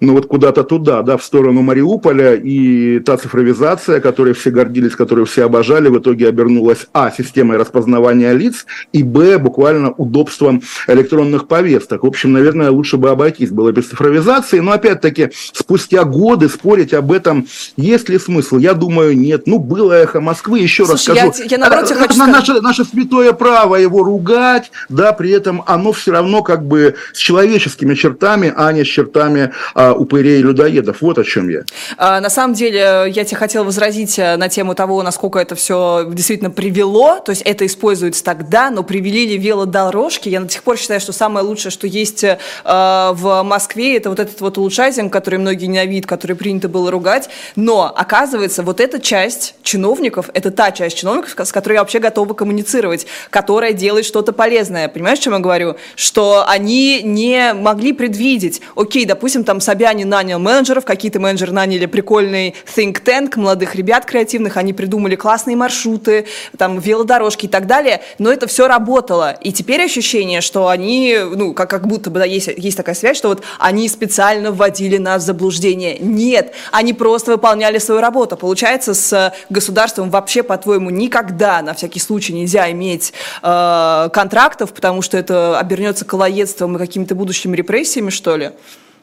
ну вот куда-то туда, да, в сторону Мариуполя, и та цифровизация, которой все гордились, которую все обожали, в итоге обернулась, а, системой распознавания лиц, и, б, буквально удобством электронных повесток. В общем, наверное, лучше бы обойтись было без цифровизации, но, опять-таки, спустя годы спорить об этом, есть ли смысл? Я думаю, нет. Ну, было эхо Москвы, еще Слушай, раз скажу. Я, я наоборот, а, хочу наше, наше святое право его ругать, да, при этом оно все равно как бы с человеческими чертами, а не с чертами а, упырей и людоедов. Вот о чем я. А, на самом деле, я тебе хотела возразить э, на тему того, насколько это все действительно привело. То есть это используется тогда, но привели ли велодорожки? Я до сих пор считаю, что самое лучшее, что есть э, в Москве, это вот этот вот улучшайзинг, который многие ненавидят, который принято было ругать. Но, оказывается, вот эта часть чиновников, это та часть чиновников, с которой я вообще готова коммуницировать, которая делает что-то полезное. Понимаешь, о чем я говорю? Что они не могли предвидеть, окей, допустим, там Собянин Собянин нанял менеджеров, какие-то менеджеры наняли прикольный think tank, молодых ребят креативных, они придумали классные маршруты, там, велодорожки и так далее, но это все работало. И теперь ощущение, что они, ну, как, как будто бы да, есть, есть такая связь, что вот они специально вводили нас в заблуждение. Нет, они просто выполняли свою работу. Получается, с государством вообще, по-твоему, никогда, на всякий случай, нельзя иметь э, контрактов, потому что это обернется колоедством и какими-то будущими репрессиями, что ли?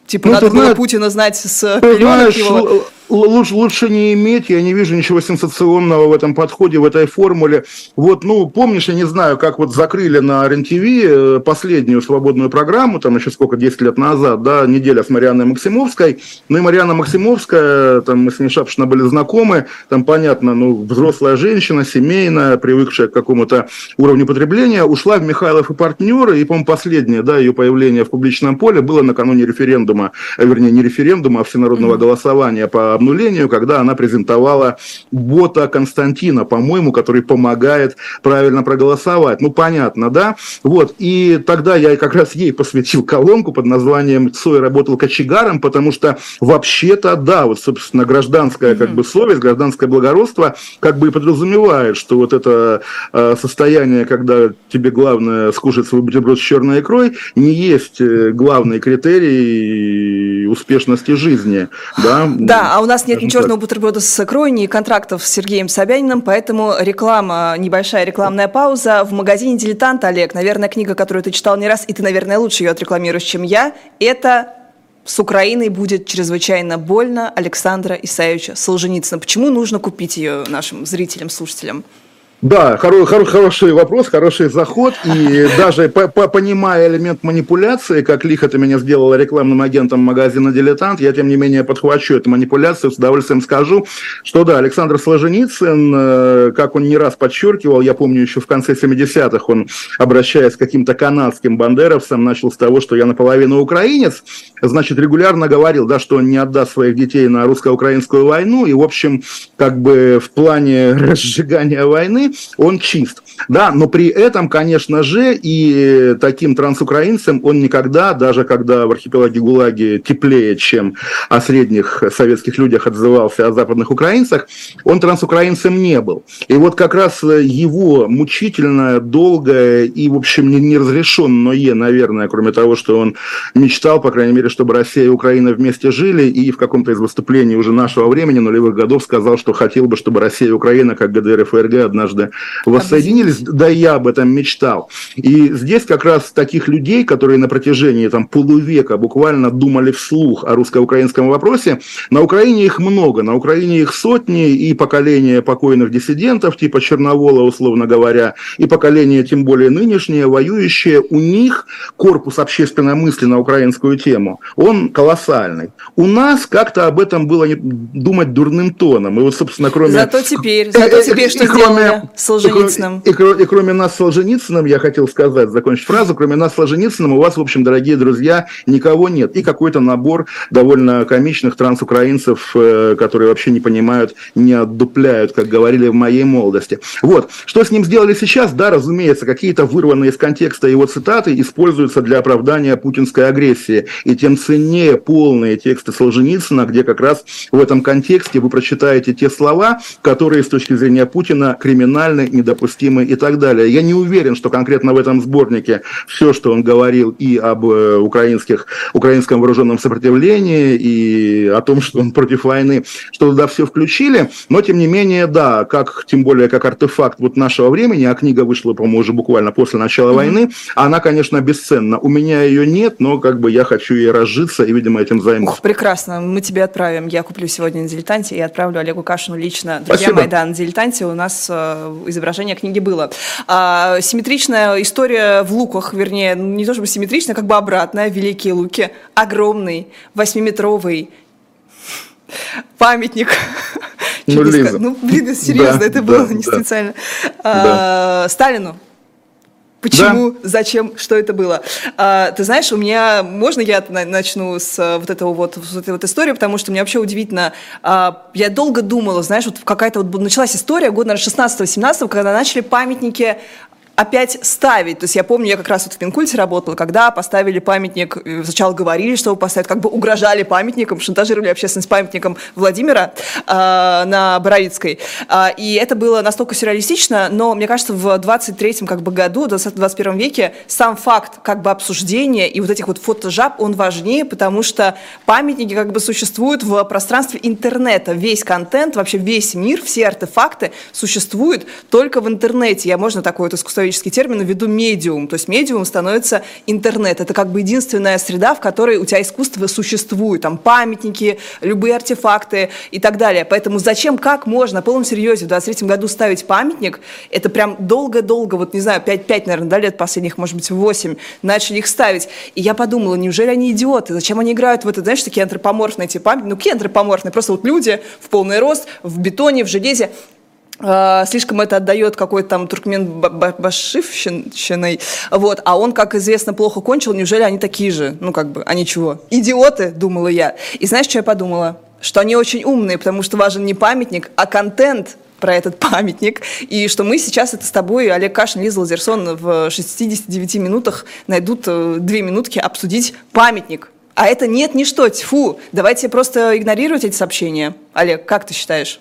Типа, ну, надо было знаешь, Путина знать с пеленок его лучше, лучше не иметь, я не вижу ничего сенсационного в этом подходе, в этой формуле. Вот, ну, помнишь, я не знаю, как вот закрыли на РЕН-ТВ э, последнюю свободную программу, там еще сколько, 10 лет назад, да, неделя с Марианной Максимовской, ну и Марьяна Максимовская, там мы с ней шапшно были знакомы, там понятно, ну, взрослая женщина, семейная, привыкшая к какому-то уровню потребления, ушла в Михайлов и партнеры, и, по-моему, последнее, да, ее появление в публичном поле было накануне референдума, э, вернее, не референдума, а всенародного mm-hmm. голосования по обнулению, когда она презентовала бота Константина, по-моему, который помогает правильно проголосовать. Ну, понятно, да? Вот, и тогда я как раз ей посвятил колонку под названием «Цой работал кочегаром», потому что вообще-то, да, вот, собственно, гражданская как бы совесть, гражданское благородство как бы и подразумевает, что вот это э, состояние, когда тебе главное скушать свой бутерброд с черной икрой, не есть э, главный критерий успешности жизни, да? Да, а у нас нет ни черного бутерброда с икрой, ни контрактов с Сергеем Собяниным, поэтому реклама, небольшая рекламная пауза. В магазине «Дилетант», Олег, наверное, книга, которую ты читал не раз, и ты, наверное, лучше ее отрекламируешь, чем я, это с Украиной будет чрезвычайно больно Александра Исаевича Солженицына. Почему нужно купить ее нашим зрителям, слушателям? Да, хоро, хоро, хороший вопрос, хороший заход. И <laughs> даже по, по, понимая элемент манипуляции, как лихо ты меня сделала рекламным агентом магазина «Дилетант», я, тем не менее, подхвачу эту манипуляцию, с удовольствием скажу, что да, Александр Солженицын, э, как он не раз подчеркивал, я помню еще в конце 70-х, он, обращаясь к каким-то канадским бандеровцам, начал с того, что я наполовину украинец, значит, регулярно говорил, да, что он не отдаст своих детей на русско-украинскую войну, и, в общем, как бы в плане <laughs> разжигания войны он чист. Да, но при этом, конечно же, и таким трансукраинцем он никогда, даже когда в архипелаге ГУЛАГе теплее, чем о средних советских людях отзывался о западных украинцах, он трансукраинцем не был. И вот как раз его мучительное, долгое и, в общем, неразрешенное, наверное, кроме того, что он мечтал, по крайней мере, чтобы Россия и Украина вместе жили, и в каком-то из выступлений уже нашего времени, нулевых годов, сказал, что хотел бы, чтобы Россия и Украина, как ГДР и ФРГ, однажды воссоединились, да я об этом мечтал. И здесь как раз таких людей, которые на протяжении там, полувека буквально думали вслух о русско-украинском вопросе, на Украине их много, на Украине их сотни, и поколение покойных диссидентов, типа Черновола, условно говоря, и поколение, тем более нынешнее, воюющее, у них корпус общественной мысли на украинскую тему, он колоссальный. У нас как-то об этом было думать дурным тоном. И вот, собственно, кроме... Зато теперь, зато теперь что сделали Солженицыным. И, и, и кроме нас с Солженицыным, я хотел сказать, закончить фразу, кроме нас с Солженицыным у вас, в общем, дорогие друзья, никого нет. И какой-то набор довольно комичных трансукраинцев, э, которые вообще не понимают, не отдупляют, как говорили в моей молодости. Вот. Что с ним сделали сейчас? Да, разумеется, какие-то вырванные из контекста его цитаты используются для оправдания путинской агрессии. И тем ценнее полные тексты Солженицына, где как раз в этом контексте вы прочитаете те слова, которые с точки зрения Путина криминальны, недопустимы и так далее. Я не уверен, что конкретно в этом сборнике все, что он говорил и об э, украинских, украинском вооруженном сопротивлении, и о том, что он против войны, что туда все включили, но тем не менее, да, как, тем более как артефакт вот нашего времени, а книга вышла, по-моему, уже буквально после начала mm-hmm. войны, она, конечно, бесценна. У меня ее нет, но как бы я хочу ей разжиться и, видимо, этим займусь. Ух, прекрасно, мы тебе отправим. Я куплю сегодня на «Дилетанте» и отправлю Олегу Кашину лично. Друзья Спасибо. на «Дилетанте» у нас э, изображение книги было. А, симметричная история в луках, вернее, не то чтобы симметричная, как бы обратная. Великие луки. Огромный, восьмиметровый памятник. Ну, блин, ну, блин, серьезно, да, это было да, не да. специально. А, Сталину. Почему, да. зачем, что это было? А, ты знаешь, у меня, можно я начну с э, вот этого вот, с этой вот истории, потому что мне вообще удивительно, а, я долго думала, знаешь, вот какая-то вот началась история года, наверное, 16-17, когда начали памятники опять ставить. То есть я помню, я как раз вот в Пинкульте работала, когда поставили памятник, э, сначала говорили, что его поставят, как бы угрожали памятником, шантажировали общественность памятником Владимира э, на Боровицкой. Э, и это было настолько сюрреалистично, но мне кажется, в 23-м как бы году, в 21 веке, сам факт как бы обсуждения и вот этих вот фотожаб, он важнее, потому что памятники как бы существуют в пространстве интернета. Весь контент, вообще весь мир, все артефакты существуют только в интернете. Я можно такое вот искусство психологический термин, ввиду медиум. То есть медиум становится интернет. Это как бы единственная среда, в которой у тебя искусство существует. Там памятники, любые артефакты и так далее. Поэтому зачем, как можно на полном серьезе в 23 году ставить памятник? Это прям долго-долго, вот не знаю, 5-5, наверное, да, лет последних, может быть, 8, начали их ставить. И я подумала, неужели они идиоты? Зачем они играют в это, знаешь, такие антропоморфные эти памятники? Ну, какие антропоморфные? Просто вот люди в полный рост, в бетоне, в железе. А, слишком это отдает какой-то там туркмен башивщиной, вот, а он, как известно, плохо кончил, неужели они такие же, ну, как бы, они чего, идиоты, думала я. И знаешь, что я подумала? Что они очень умные, потому что важен не памятник, а контент, про этот <laughs> памятник, и что мы сейчас это с тобой, Олег Кашин, Лиза Лазерсон, в 69 минутах найдут э, две минутки обсудить памятник. А это нет, ничто, тьфу. Давайте просто игнорировать эти сообщения. Олег, как ты считаешь?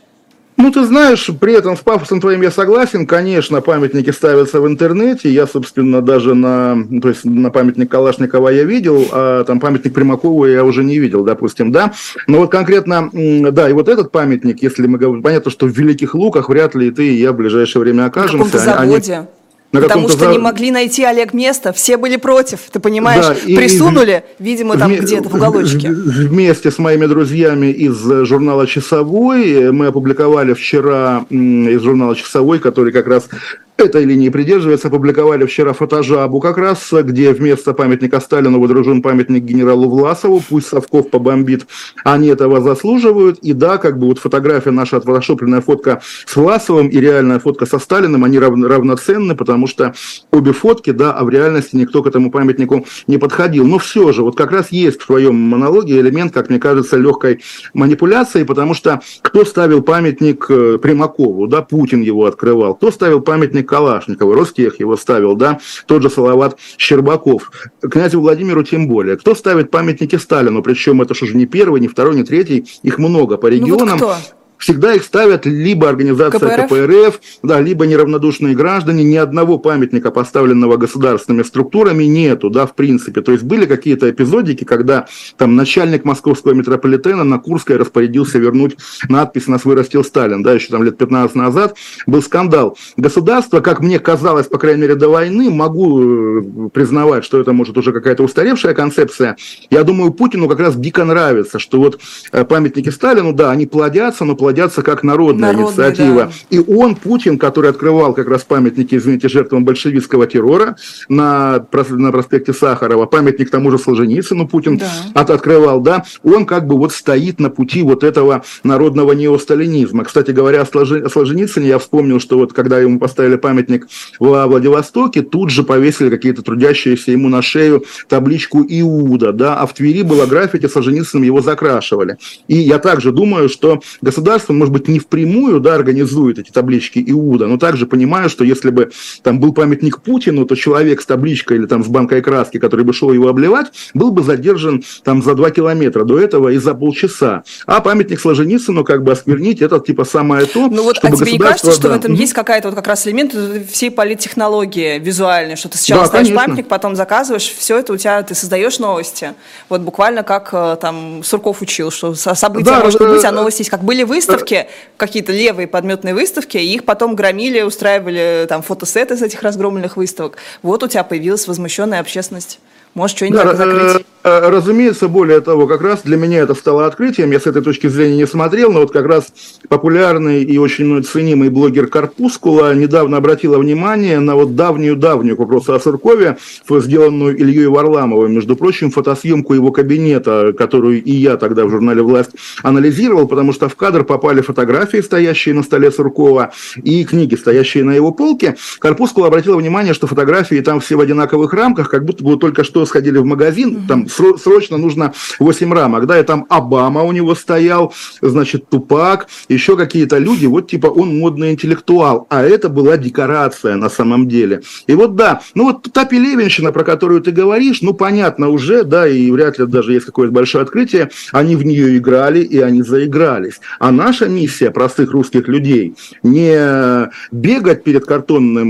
Ну, ты знаешь, при этом с пафосом твоим я согласен. Конечно, памятники ставятся в интернете. Я, собственно, даже на, то есть на памятник Калашникова я видел, а там памятник Примакову я уже не видел, допустим, да. Но вот конкретно, да, и вот этот памятник, если мы говорим, понятно, что в Великих Луках вряд ли ты и я в ближайшее время окажемся. На заводе. Они, на Потому что за... не могли найти Олег место, все были против, ты понимаешь? Да, присунули, и, видимо, там где-то в уголочке. Вместе с моими друзьями из журнала «Часовой» мы опубликовали вчера из журнала «Часовой», который как раз этой линии придерживается. Опубликовали вчера фотожабу как раз, где вместо памятника Сталину выдружен памятник генералу Власову. Пусть Совков побомбит, они этого заслуживают. И да, как бы вот фотография наша отфотошопленная фотка с Власовым и реальная фотка со Сталиным, они рав, равноценны, потому что обе фотки, да, а в реальности никто к этому памятнику не подходил. Но все же, вот как раз есть в твоем монологе элемент, как мне кажется, легкой манипуляции, потому что кто ставил памятник э, Примакову, да, Путин его открывал, кто ставил памятник Калашникова, Ростех его ставил, да, тот же Салават Щербаков. Князю Владимиру тем более. Кто ставит памятники Сталину, причем это же не первый, не второй, не третий, их много по регионам. Ну вот кто? Всегда их ставят либо организация КПРФ? КПРФ, да, либо неравнодушные граждане. Ни одного памятника, поставленного государственными структурами, нету, да, в принципе. То есть были какие-то эпизодики, когда там начальник московского метрополитена на Курской распорядился вернуть надпись «Нас вырастил Сталин», да, еще там лет 15 назад был скандал. Государство, как мне казалось, по крайней мере, до войны, могу э, признавать, что это может уже какая-то устаревшая концепция. Я думаю, Путину как раз дико нравится, что вот э, памятники Сталину, да, они плодятся, но плодятся плодятся как народная, народная инициатива. Да. И он, Путин, который открывал как раз памятники, извините, жертвам большевистского террора на, на проспекте Сахарова, памятник тому же Солженицыну Путин да. от, открывал, да, он как бы вот стоит на пути вот этого народного неосталинизма. Кстати говоря, о Солженицыне я вспомнил, что вот когда ему поставили памятник во Владивостоке, тут же повесили какие-то трудящиеся ему на шею табличку Иуда, да, а в Твери было граффити, Солженицыным его закрашивали. И я также думаю, что государство государство, может быть, не впрямую да, организует эти таблички Иуда, но также понимаю, что если бы там был памятник Путину, то человек с табличкой или там с банкой краски, который бы шел его обливать, был бы задержан там за два километра до этого и за полчаса. А памятник Солженицыну как бы осквернить, это типа самое то, ну вот, чтобы а тебе не кажется, что да. в этом есть какая-то вот как раз элемент всей политтехнологии визуальной, что ты сначала да, ставишь конечно. памятник, потом заказываешь, все это у тебя, ты создаешь новости. Вот буквально как э, там Сурков учил, что события да, может быть, а новости есть. Как были выставки, выставки, какие-то левые подметные выставки, и их потом громили, устраивали там фотосеты с этих разгромленных выставок. Вот у тебя появилась возмущенная общественность. Может, что-нибудь да, закрыть? Э, э, разумеется, более того, как раз для меня это стало открытием. Я с этой точки зрения не смотрел, но вот как раз популярный и очень ценимый блогер Карпускула недавно обратила внимание на вот давнюю-давнюю, к вопросу о Суркове, сделанную Ильей Варламовым, между прочим, фотосъемку его кабинета, которую и я тогда в журнале «Власть» анализировал, потому что в кадр попали фотографии, стоящие на столе Суркова, и книги, стоящие на его полке. Карпускула обратила внимание, что фотографии там все в одинаковых рамках, как будто бы только что сходили в магазин, mm-hmm. там срочно нужно 8 рамок, да, и там Обама у него стоял, значит, Тупак, еще какие-то люди, вот типа он модный интеллектуал, а это была декорация на самом деле. И вот да, ну вот та Пелевинщина, про которую ты говоришь, ну понятно уже, да, и вряд ли даже есть какое-то большое открытие, они в нее играли, и они заигрались. А наша миссия простых русских людей не бегать перед картонным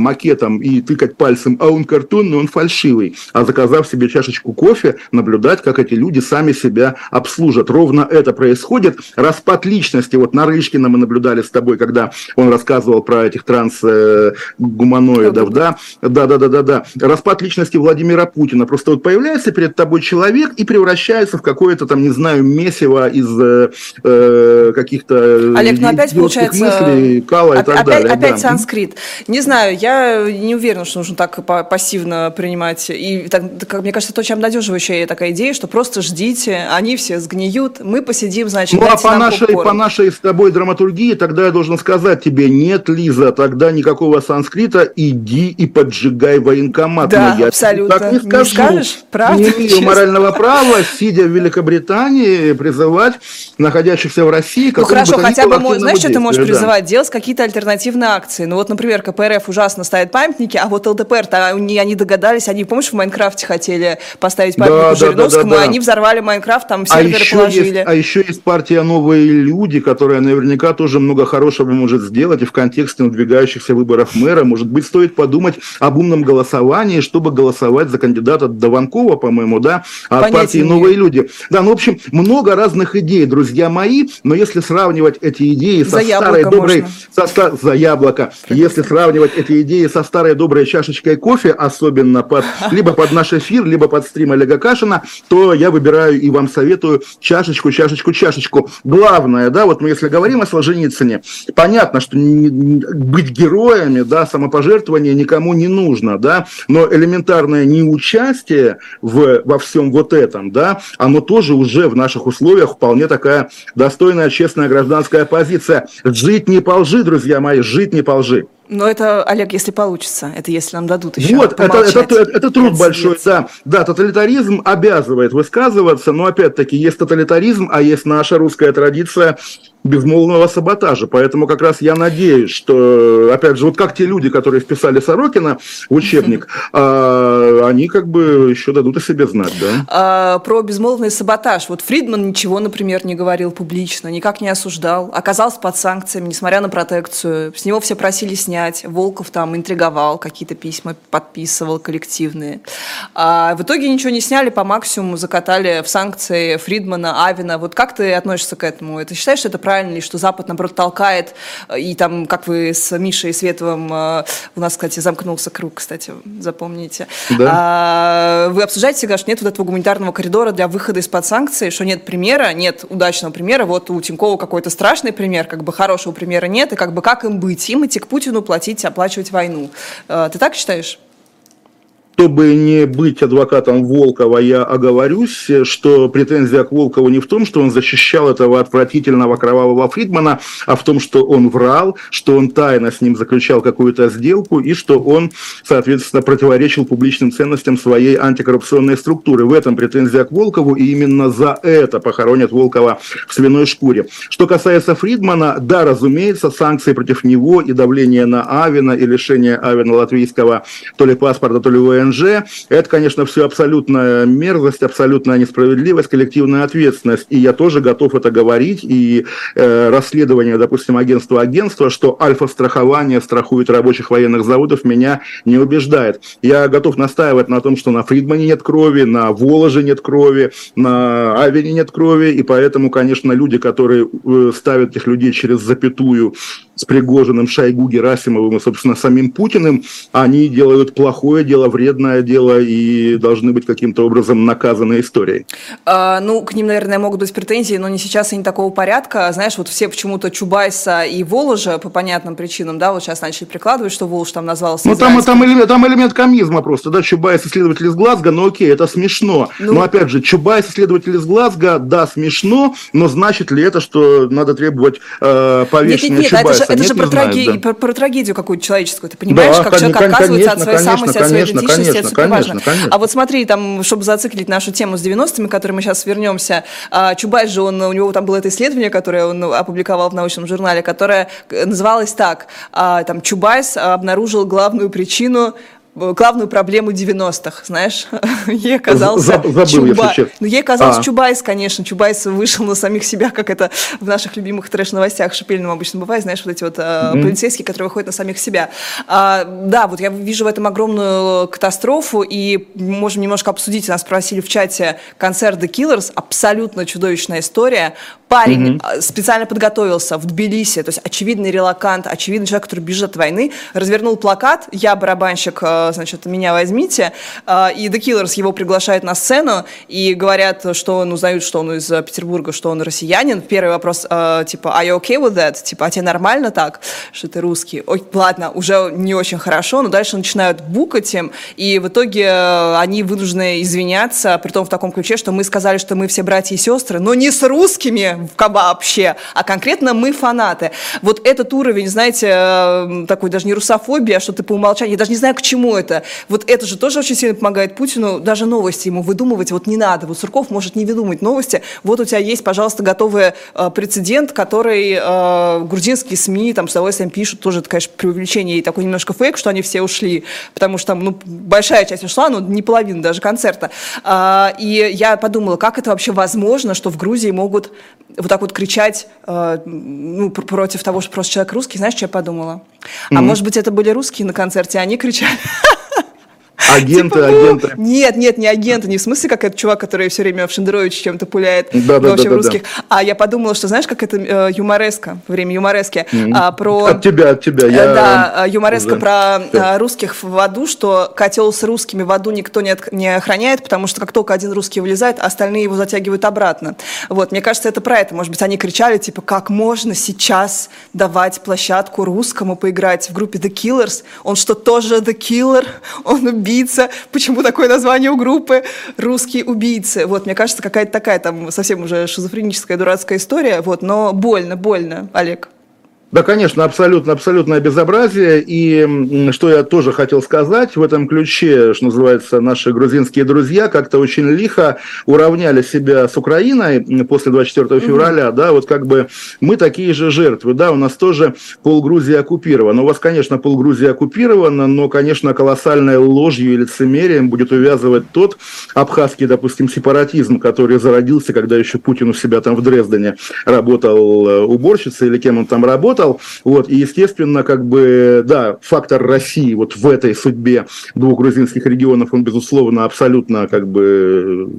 макетом и тыкать пальцем, а он картонный, он фальшивый, а заказав себе чашечку кофе, наблюдать, как эти люди сами себя обслужат. Ровно это происходит. Распад личности, вот Нарышкина мы наблюдали с тобой, когда он рассказывал про этих трансгуманоидов, да? Да, да, да, да, да. Распад личности Владимира Путина. Просто вот появляется перед тобой человек и превращается в какое-то там, не знаю, месиво из э, э каких-то Олег, ну опять получается... мыслей, кала и так опять, далее. Опять да. санскрит. Не знаю, я не уверена, что нужно так пассивно принимать и так, мне кажется, это очень обнадеживающая такая идея, что просто ждите, они все сгниют, мы посидим, значит, Ну, а по нашей, по нашей с тобой драматургии тогда я должен сказать тебе, нет, Лиза, тогда никакого санскрита, иди и поджигай военкомат. Да, я абсолютно. Так не скажу. Не скажешь? Правда? Не имею Честно. морального права, сидя в Великобритании, призывать находящихся в России Ну хорошо, хотя бы, знаешь, что ты можешь да. призывать? Делать какие-то альтернативные акции. Ну вот, например, КПРФ ужасно ставит памятники, а вот ЛДПр, они догадались, они, помнишь, в Майнкрафте Майнкрафте хотели поставить памятник Да, да, Жириновскому, да, да, и да. они взорвали Майнкрафт, там А серверы еще, положили. есть, а еще есть партия «Новые люди», которая наверняка тоже много хорошего может сделать и в контексте надвигающихся выборов мэра. Может быть, стоит подумать об умном голосовании, чтобы голосовать за кандидата Дованкова, по-моему, да, от Понятия партии «Новые люди». Да, ну, в общем, много разных идей, друзья мои, но если сравнивать эти идеи со За старой доброй... можно. со за яблоко. Если сравнивать эти идеи со старой доброй чашечкой кофе, особенно под, либо под наш эфир, либо под стрим Олега Кашина, то я выбираю и вам советую чашечку, чашечку, чашечку. Главное, да, вот мы если говорим о Солженицыне, понятно, что не- не- быть героями, да, самопожертвование никому не нужно, да, но элементарное неучастие в, во всем вот этом, да, оно тоже уже в наших условиях вполне такая достойная, честная гражданская позиция. Жить не по лжи, друзья мои, жить не по лжи. Но это, Олег, если получится, это если нам дадут еще Вот, это, это, это, это труд большой, да. Да, тоталитаризм обязывает высказываться, но опять-таки есть тоталитаризм, а есть наша русская традиция безмолвного саботажа. Поэтому как раз я надеюсь, что, опять же, вот как те люди, которые вписали Сорокина в учебник, <laughs> а, они как бы еще дадут о себе знать, да. А, про безмолвный саботаж. Вот Фридман ничего, например, не говорил публично, никак не осуждал, оказался под санкциями, несмотря на протекцию. С него все просили снять. Волков там интриговал, какие-то письма подписывал коллективные. А в итоге ничего не сняли, по максимуму закатали в санкции Фридмана, Авина. Вот как ты относишься к этому? Это считаешь, что это правильно, или что Запад, наоборот, толкает, э, и там, как вы с Мишей Световым, э, у нас, кстати, замкнулся круг, кстати, запомните. Да. А, вы обсуждаете всегда, что нет вот этого гуманитарного коридора для выхода из-под санкций, что нет примера, нет удачного примера. Вот у Тинькова какой-то страшный пример, как бы хорошего примера нет, и как бы как им быть? Им идти к Путину, платить, оплачивать войну. Э, Ты так считаешь? Чтобы не быть адвокатом Волкова, я оговорюсь, что претензия к Волкову не в том, что он защищал этого отвратительного кровавого Фридмана, а в том, что он врал, что он тайно с ним заключал какую-то сделку и что он, соответственно, противоречил публичным ценностям своей антикоррупционной структуры. В этом претензия к Волкову, и именно за это похоронят Волкова в свиной шкуре. Что касается Фридмана, да, разумеется, санкции против него и давление на Авина и лишение Авина латвийского то ли паспорта, то ли ВНЖ, это, конечно, все абсолютная мерзость, абсолютная несправедливость, коллективная ответственность. И я тоже готов это говорить. И э, расследование, допустим, агентства агентства, что альфа-страхование страхует рабочих военных заводов, меня не убеждает. Я готов настаивать на том, что на Фридмане нет крови, на Воложе нет крови, на Авине нет крови. И поэтому, конечно, люди, которые э, ставят этих людей через запятую с Пригожиным, Шойгу, Герасимовым и, собственно, самим Путиным, они делают плохое дело, вредное дело и должны быть каким-то образом наказаны историей. А, ну, к ним, наверное, могут быть претензии, но не сейчас и не такого порядка. Знаешь, вот все почему-то Чубайса и Воложа по понятным причинам, да, вот сейчас начали прикладывать, что Волож там назвался Ну, там, там, элемент, там элемент комизма просто, да, Чубайс исследователь из Глазго, ну окей, это смешно. Ну- но опять же, Чубайс исследователь из Глазго, да, смешно, но значит ли это, что надо требовать э, Нет, повешения нет, нет, же, Чубайса? Это Нет, же про, знаю, траге- да. про, про трагедию какую-то человеческую. Ты понимаешь, Да, как человек кон- отказывается от конечно, своей самости, от своей конечно, идентичности, это конечно, супер важно. конечно, конечно. А вот смотри, там, чтобы зациклить нашу тему с 90-ми, к которой мы сейчас вернемся, а, Чубайс же, он, у него там было это исследование, которое он опубликовал в научном журнале, которое э, называлось так, а, там, Чубайс обнаружил главную причину главную проблему 90-х, знаешь, <laughs> ей забыл, если Чуба-. Ну, ей оказался А. Чубайс, конечно. Чубайс вышел на самих себя, как это в наших любимых трэш-новостях шипельным обычно бывает, знаешь, вот эти вот э, полицейские, которые выходят на самих себя. А, да, вот я вижу в этом огромную катастрофу, и можем немножко обсудить. Нас спросили в чате концерт The Killers, абсолютно чудовищная история. Парень э, специально подготовился в Тбилиси, то есть очевидный релакант, очевидный человек, который бежит от войны, развернул плакат «Я барабанщик, э, значит, меня возьмите», э, и The Killers его приглашают на сцену и говорят, что он узнают, что он из э, Петербурга, что он россиянин. Первый вопрос, э, типа, are you okay with that? Типа, а тебе нормально так, что ты русский? Ой, ладно, уже не очень хорошо, но дальше начинают букать им, и в итоге э, они вынуждены извиняться, при том в таком ключе, что мы сказали, что мы все братья и сестры, но не с русскими вообще, а конкретно мы фанаты. Вот этот уровень, знаете, такой даже не русофобия, а что ты по умолчанию, я даже не знаю, к чему это? Вот это же тоже очень сильно помогает Путину, даже новости ему выдумывать вот не надо. Вот Сурков может не выдумывать новости. Вот у тебя есть, пожалуйста, готовый э, прецедент, который э, грузинские СМИ там с удовольствием пишут, тоже, это, конечно, преувеличение и такой немножко фейк, что они все ушли, потому что там, ну, большая часть ушла, но не половина даже концерта. А, и я подумала, как это вообще возможно, что в Грузии могут вот так вот кричать э, ну, против того, что просто человек русский. Знаешь, что я подумала? Mm-hmm. А может быть, это были русские на концерте, а они кричали. Агенты, типа, агенты. Нет, нет, не агенты, не в смысле, как этот чувак, который все время в Шендерович чем-то пуляет, да, да, вообще да, русских. Да. А я подумала, что знаешь, как это э, юмореска, время юморески, mm-hmm. а, про... От тебя, от тебя. Я... Э, да, э, юмореска про да. русских в аду, что котел с русскими в аду никто не, от, не охраняет, потому что как только один русский вылезает, остальные его затягивают обратно. Вот, мне кажется, это про это. Может быть, они кричали, типа, как можно сейчас давать площадку русскому поиграть в группе The Killers? Он что, тоже The Killer? Он убийца? Убийца. Почему такое название у группы? Русские убийцы. Вот, мне кажется, какая-то такая там совсем уже шизофреническая дурацкая история. Вот, но больно, больно, Олег. Да, конечно, абсолютно, абсолютное безобразие. И что я тоже хотел сказать в этом ключе, что называется, наши грузинские друзья как-то очень лихо уравняли себя с Украиной после 24 февраля, угу. да, вот как бы мы такие же жертвы, да, у нас тоже пол Грузии оккупировано. У вас, конечно, пол Грузии оккупировано, но, конечно, колоссальной ложью и лицемерием будет увязывать тот абхазский, допустим, сепаратизм, который зародился, когда еще Путин у себя там в Дрездене работал э, уборщицей или кем он там работал, работал. Вот, и, естественно, как бы, да, фактор России вот в этой судьбе двух грузинских регионов, он, безусловно, абсолютно как бы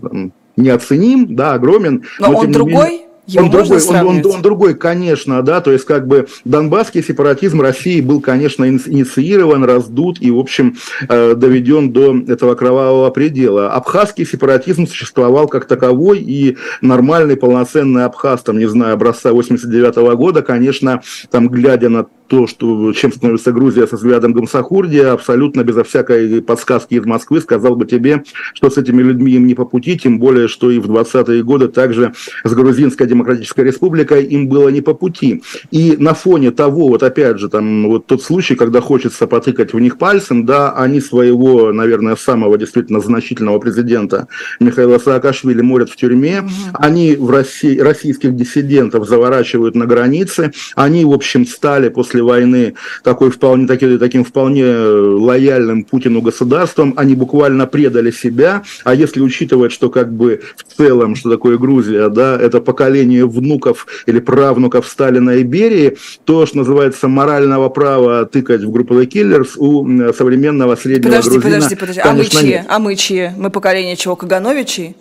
неоценим, да, огромен. Но, но он другой? Менее, его он другой, он, он, он другой, конечно, да, то есть как бы донбасский сепаратизм России был, конечно, инициирован, раздут и, в общем, э, доведен до этого кровавого предела. Абхазский сепаратизм существовал как таковой, и нормальный полноценный абхаз, там, не знаю, образца 89 -го года, конечно, там, глядя на то, что, чем становится Грузия со взглядом Гамсахурди, абсолютно безо всякой подсказки из Москвы сказал бы тебе, что с этими людьми им не по пути, тем более, что и в 20-е годы также с Грузинской Демократической Республикой им было не по пути. И на фоне того, вот опять же, там вот тот случай, когда хочется потыкать в них пальцем, да, они своего, наверное, самого действительно значительного президента Михаила Саакашвили морят в тюрьме, они в России, российских диссидентов заворачивают на границы, они, в общем, стали после войны такой вполне, таки, таким вполне лояльным Путину государством, они буквально предали себя, а если учитывать, что как бы в целом, что такое Грузия, да, это поколение внуков или правнуков Сталина и Берии, то, что называется, морального права тыкать в группу The Killers у современного среднего подожди, грузина, Подожди, подожди, а мы чьи? А мы чьи? Мы поколение чего, Кагановичи?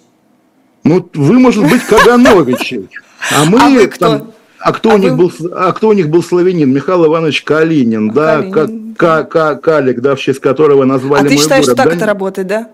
Ну, вы, может быть, Кагановичи. А мы а вы кто? Там, а кто, а у них был, а кто у них был славянин? Михаил Иванович Калинин, а да, Калинин. К, К, Калик, да, в честь которого назвали а ты считаешь, город, так да? это работает, да?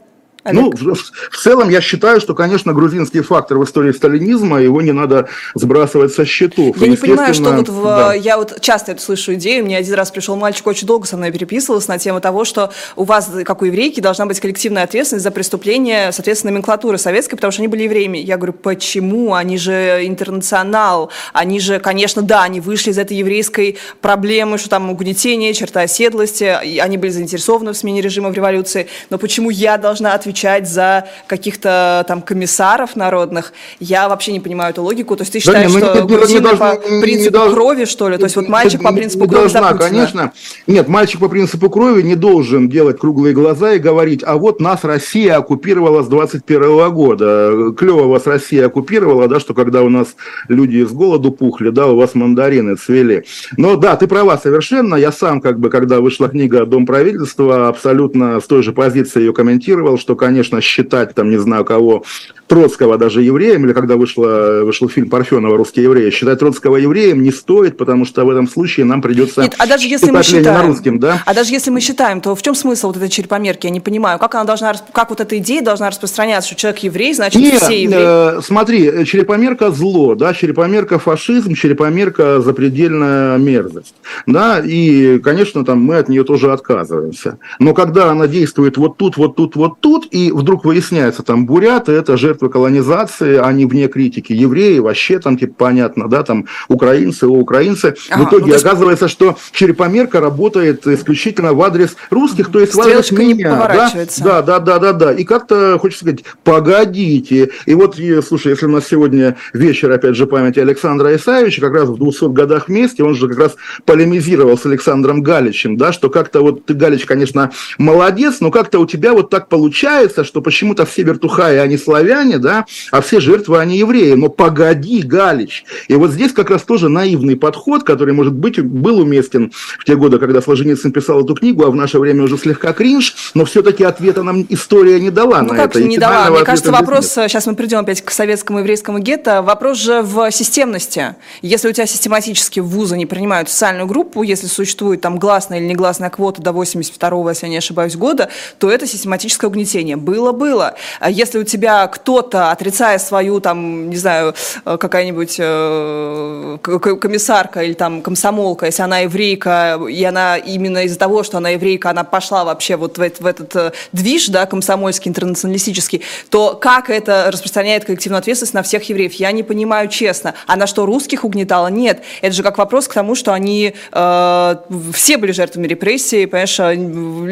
Ну, в, в целом я считаю, что, конечно, грузинский фактор в истории сталинизма, его не надо сбрасывать со счетов. Я не понимаю, что вот в, да. я вот часто эту слышу идею, мне один раз пришел мальчик, очень долго со мной переписывался на тему того, что у вас, как у еврейки, должна быть коллективная ответственность за преступление, соответственно, номенклатуры советской, потому что они были евреями. Я говорю, почему? Они же интернационал, они же, конечно, да, они вышли из этой еврейской проблемы, что там угнетение, черта оседлости, они были заинтересованы в смене режима в революции, но почему я должна отвечать отвечать за каких-то там комиссаров народных. Я вообще не понимаю эту логику. То есть ты считаешь, да, что не, не, не по принципу не, крови, что ли? То есть вот мальчик по принципу не крови должна, конечно. Нет, мальчик по принципу крови не должен делать круглые глаза и говорить, а вот нас Россия оккупировала с 21 года. Клево вас Россия оккупировала, да, что когда у нас люди с голоду пухли, да, у вас мандарины цвели. Но да, ты права совершенно. Я сам, как бы, когда вышла книга «Дом правительства», абсолютно с той же позиции ее комментировал, что, конечно, считать, там, не знаю кого, Троцкого даже евреем, или когда вышла, вышел фильм Парфенова «Русские евреи», считать Троцкого евреем не стоит, потому что в этом случае нам придется Нет, а даже если мы считаем, русским, да? А даже если мы считаем, то в чем смысл вот этой черепомерки? Я не понимаю, как она должна, как вот эта идея должна распространяться, что человек еврей, значит Нет, все евреи? Э, смотри, черепомерка зло, да, черепомерка фашизм, черепомерка запредельная мерзость, да, и, конечно, там мы от нее тоже отказываемся. Но когда она действует вот тут, вот тут, вот тут, и вдруг выясняется, там, буряты – это жертвы колонизации, они вне критики. Евреи вообще там, типа, понятно, да, там, украинцы, о, украинцы. Ага, в итоге ну, оказывается, что черепомерка работает исключительно в адрес русских, то есть в адрес меня. Да? да, да, да, да, да. И как-то, хочется сказать, погодите. И вот, слушай, если у нас сегодня вечер, опять же, памяти Александра Исаевича, как раз в 200 годах вместе, он же как раз полемизировал с Александром Галичем, да, что как-то вот ты, Галич, конечно, молодец, но как-то у тебя вот так получается, что почему-то все вертухаи, они славяне, да, а все жертвы, они евреи. Но погоди, Галич. И вот здесь как раз тоже наивный подход, который, может быть, был уместен в те годы, когда Солженицын писал эту книгу, а в наше время уже слегка кринж, но все-таки ответа нам история не дала ну, на как это. не дала? Мне кажется, вопрос, сейчас мы придем опять к советскому еврейскому гетто, вопрос же в системности. Если у тебя систематически вузы не принимают социальную группу, если существует там гласная или негласная квота до 82 если я не ошибаюсь, года, то это систематическое угнетение. Было-было. А если у тебя кто-то, отрицая свою, там, не знаю, э, какая-нибудь э, комиссарка или там комсомолка, если она еврейка, и она именно из-за того, что она еврейка, она пошла вообще вот в, в этот э, движ, да, комсомольский, интернационалистический, то как это распространяет коллективную ответственность на всех евреев? Я не понимаю честно. Она что, русских угнетала? Нет. Это же как вопрос к тому, что они э, все были жертвами репрессий, понимаешь,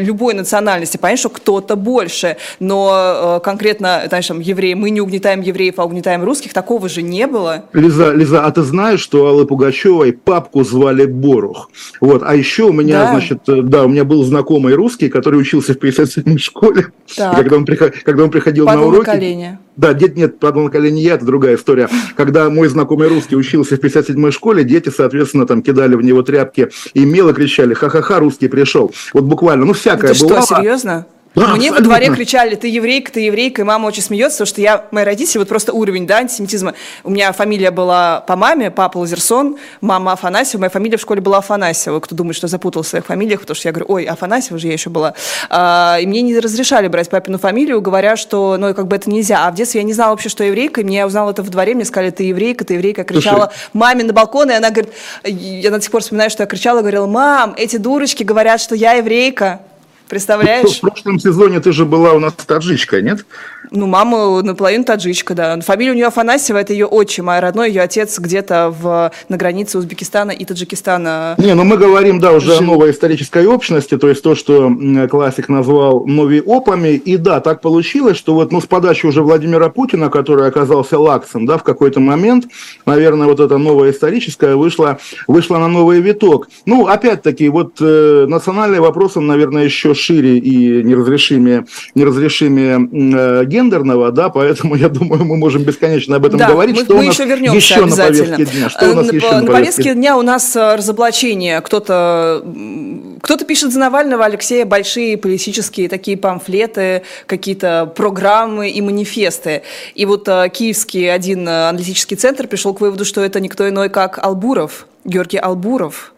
любой национальности. Понятно, что кто-то больше, но э, конкретно, знаешь, там, евреи, мы не угнетаем евреев, а угнетаем русских, такого же не было. Лиза, Лиза, а ты знаешь, что Аллы Пугачевой папку звали Борух? Вот, а еще у меня, да. значит, э, да, у меня был знакомый русский, который учился в 57-й школе, когда он, приход, когда он приходил Падал на уроки. На колени. Да, нет, нет, падал на колени я, это другая история. Когда мой знакомый русский учился в 57-й школе, дети, соответственно, там кидали в него тряпки и мело кричали, ха-ха-ха, русский пришел. Вот буквально, ну всякое это было. что, серьезно? Да, Мне абсолютно. во дворе кричали, ты еврейка, ты еврейка, и мама очень смеется, потому что я, мои родители, вот просто уровень, да, антисемитизма. У меня фамилия была по маме, папа Лазерсон, мама Афанасьева, моя фамилия в школе была Афанасьева. Кто думает, что запутал в своих фамилиях, потому что я говорю, ой, Афанасьева же я еще была. А, и мне не разрешали брать папину фамилию, говоря, что, ну, как бы это нельзя. А в детстве я не знала вообще, что я еврейка, и мне я узнала это в дворе, мне сказали, ты еврейка, ты еврейка. Я кричала Слушай. маме на балкон, и она говорит, я до сих пор вспоминаю, что я кричала, говорила, мам, эти дурочки говорят, что я еврейка. Представляешь? В прошлом сезоне ты же была у нас таджичка, нет? Ну, мама наполовину таджичка, да. Фамилия у нее Афанасьева, это ее отчим, а родной ее отец где-то в, на границе Узбекистана и Таджикистана. Не, ну мы говорим, да, уже жил. о новой исторической общности, то есть то, что классик назвал новиопами. И да, так получилось, что вот, ну, с подачи уже Владимира Путина, который оказался лаксом, да, в какой-то момент, наверное, вот эта новая историческая вышла, вышла на новый виток. Ну, опять-таки, вот э, национальные вопросы, наверное, еще шире и неразрешимее, неразрешимее э, гендерного, да, поэтому я думаю, мы можем бесконечно об этом да, говорить. Мы, что мы у нас еще вернемся еще обязательно. на повестке дня? Что у нас на, еще на, на повестке дня у нас э, разоблачение. Кто-то кто-то пишет за Навального, Алексея, большие политические такие памфлеты, какие-то программы и манифесты. И вот э, киевский один э, аналитический центр пришел к выводу, что это никто иной, как Албуров, Георгий Албуров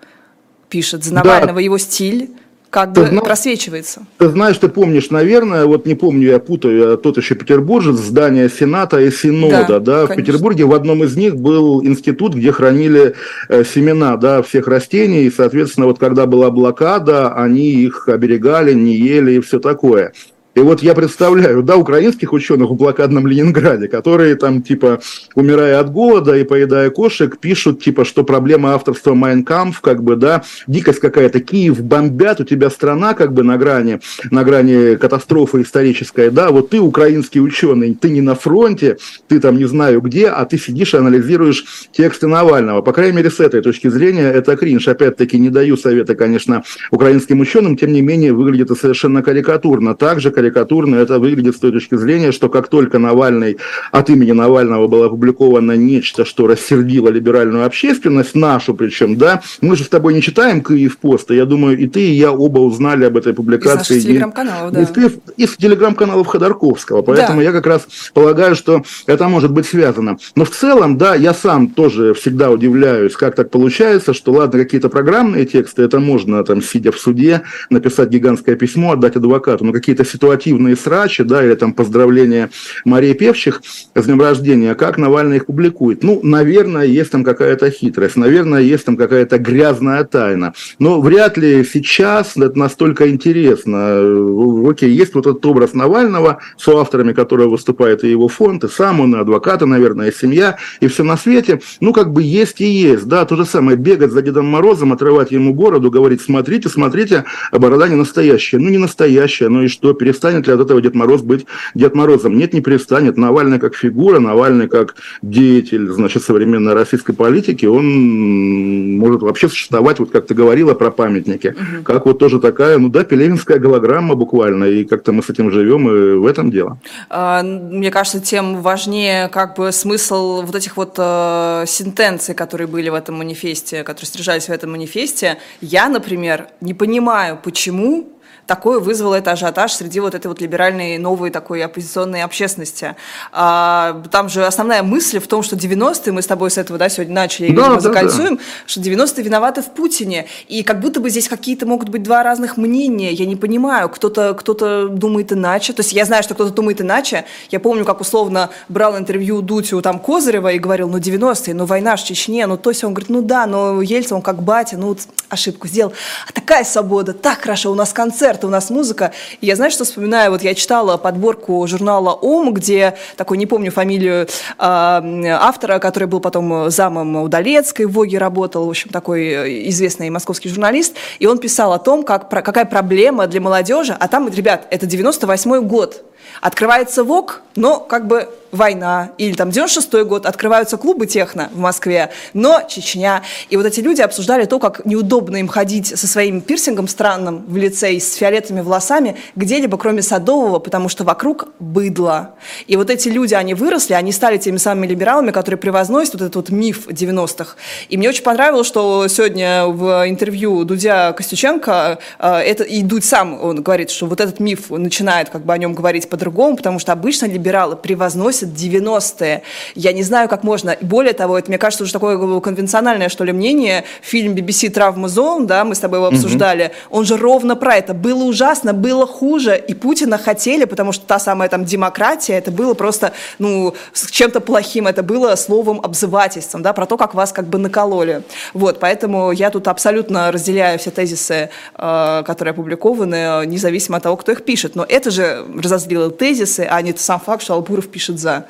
пишет за Навального, да. его стиль как ты бы зна... просвечивается. Ты знаешь, ты помнишь, наверное, вот не помню, я путаю, я тот еще петербуржец, здание Сената и Синода, да, да в Петербурге в одном из них был институт, где хранили э, семена, да, всех растений, и, соответственно, вот когда была блокада, они их оберегали, не ели и все такое. И вот я представляю, да, украинских ученых в блокадном Ленинграде, которые там, типа, умирая от голода и поедая кошек, пишут, типа, что проблема авторства Майнкамф, как бы, да, дикость какая-то, Киев бомбят, у тебя страна, как бы, на грани, на грани катастрофы исторической, да, вот ты украинский ученый, ты не на фронте, ты там не знаю где, а ты сидишь и анализируешь тексты Навального. По крайней мере, с этой точки зрения, это кринж. Опять-таки, не даю совета, конечно, украинским ученым, тем не менее, выглядит это совершенно карикатурно. Также карикатурно карикатурно это выглядит с той точки зрения, что как только Навальный, от имени Навального было опубликовано нечто, что рассердило либеральную общественность, нашу причем, да, мы же с тобой не читаем Киев поста, я думаю, и ты, и я оба узнали об этой публикации. Из телеграм-каналов, да. Из, из телеграм-каналов Ходорковского, поэтому да. я как раз полагаю, что это может быть связано. Но в целом, да, я сам тоже всегда удивляюсь, как так получается, что, ладно, какие-то программные тексты, это можно, там, сидя в суде, написать гигантское письмо, отдать адвокату, но какие-то ситуации корпоративные срачи, да, или там поздравления Марии Певчих с днем рождения, как Навальный их публикует. Ну, наверное, есть там какая-то хитрость, наверное, есть там какая-то грязная тайна. Но вряд ли сейчас это настолько интересно. Окей, есть вот этот образ Навального, с авторами которого выступает и его фонд, и сам он, и адвокаты, наверное, и семья, и все на свете. Ну, как бы есть и есть, да, то же самое, бегать за Дедом Морозом, отрывать ему бороду, говорить, смотрите, смотрите, борода не настоящая. Ну, не настоящая, ну и что, перестанет ли от этого Дед Мороз быть Дед Морозом? Нет, не перестанет. Навальный как фигура, Навальный как деятель, значит, современной российской политики, он может вообще существовать, вот как ты говорила про памятники, угу. как вот тоже такая, ну да, пелевинская голограмма буквально, и как-то мы с этим живем, и в этом дело. А, мне кажется, тем важнее как бы смысл вот этих вот э, сентенций, которые были в этом манифесте, которые содержались в этом манифесте. Я, например, не понимаю, почему такое вызвало это ажиотаж среди вот этой вот либеральной новой такой оппозиционной общественности. А, там же основная мысль в том, что 90-е, мы с тобой с этого да, сегодня начали, да, да, закольцуем, да. что 90-е виноваты в Путине. И как будто бы здесь какие-то могут быть два разных мнения. Я не понимаю, кто-то кто, -то, думает иначе. То есть я знаю, что кто-то думает иначе. Я помню, как условно брал интервью Дутю там Козырева и говорил, ну 90-е, ну война в Чечне, ну то есть он говорит, ну да, но Ельцин, он как батя, ну ошибку сделал. А такая свобода, так хорошо, у нас концерт, концерты, у нас музыка. И я, знаешь, что вспоминаю? Вот я читала подборку журнала «Ом», где, такой, не помню фамилию э, автора, который был потом замом Удалецкой, в ВОГе работал, в общем, такой известный московский журналист, и он писал о том, как, про, какая проблема для молодежи, а там, ребят, это 98 год, открывается ВОГ, но как бы война, или там 96-й год, открываются клубы техно в Москве, но Чечня. И вот эти люди обсуждали то, как неудобно им ходить со своим пирсингом странным в лице и с фиолетовыми волосами где-либо, кроме Садового, потому что вокруг быдло. И вот эти люди, они выросли, они стали теми самыми либералами, которые превозносят вот этот вот миф 90-х. И мне очень понравилось, что сегодня в интервью Дудя Костюченко, э, это, и Дудь сам, он говорит, что вот этот миф начинает как бы о нем говорить по-другому, потому что обычно либералы превозносят носят 90-е. Я не знаю, как можно. Более того, это, мне кажется, уже такое конвенциональное, что ли, мнение. Фильм BBC «Травма Зон», да, мы с тобой его обсуждали, mm-hmm. он же ровно про это. Было ужасно, было хуже, и Путина хотели, потому что та самая там демократия, это было просто, ну, с чем-то плохим, это было словом обзывательством, да, про то, как вас как бы накололи. Вот, поэтому я тут абсолютно разделяю все тезисы, э, которые опубликованы, независимо от того, кто их пишет. Но это же разозлило тезисы, а не сам факт, что Албуров пишет за.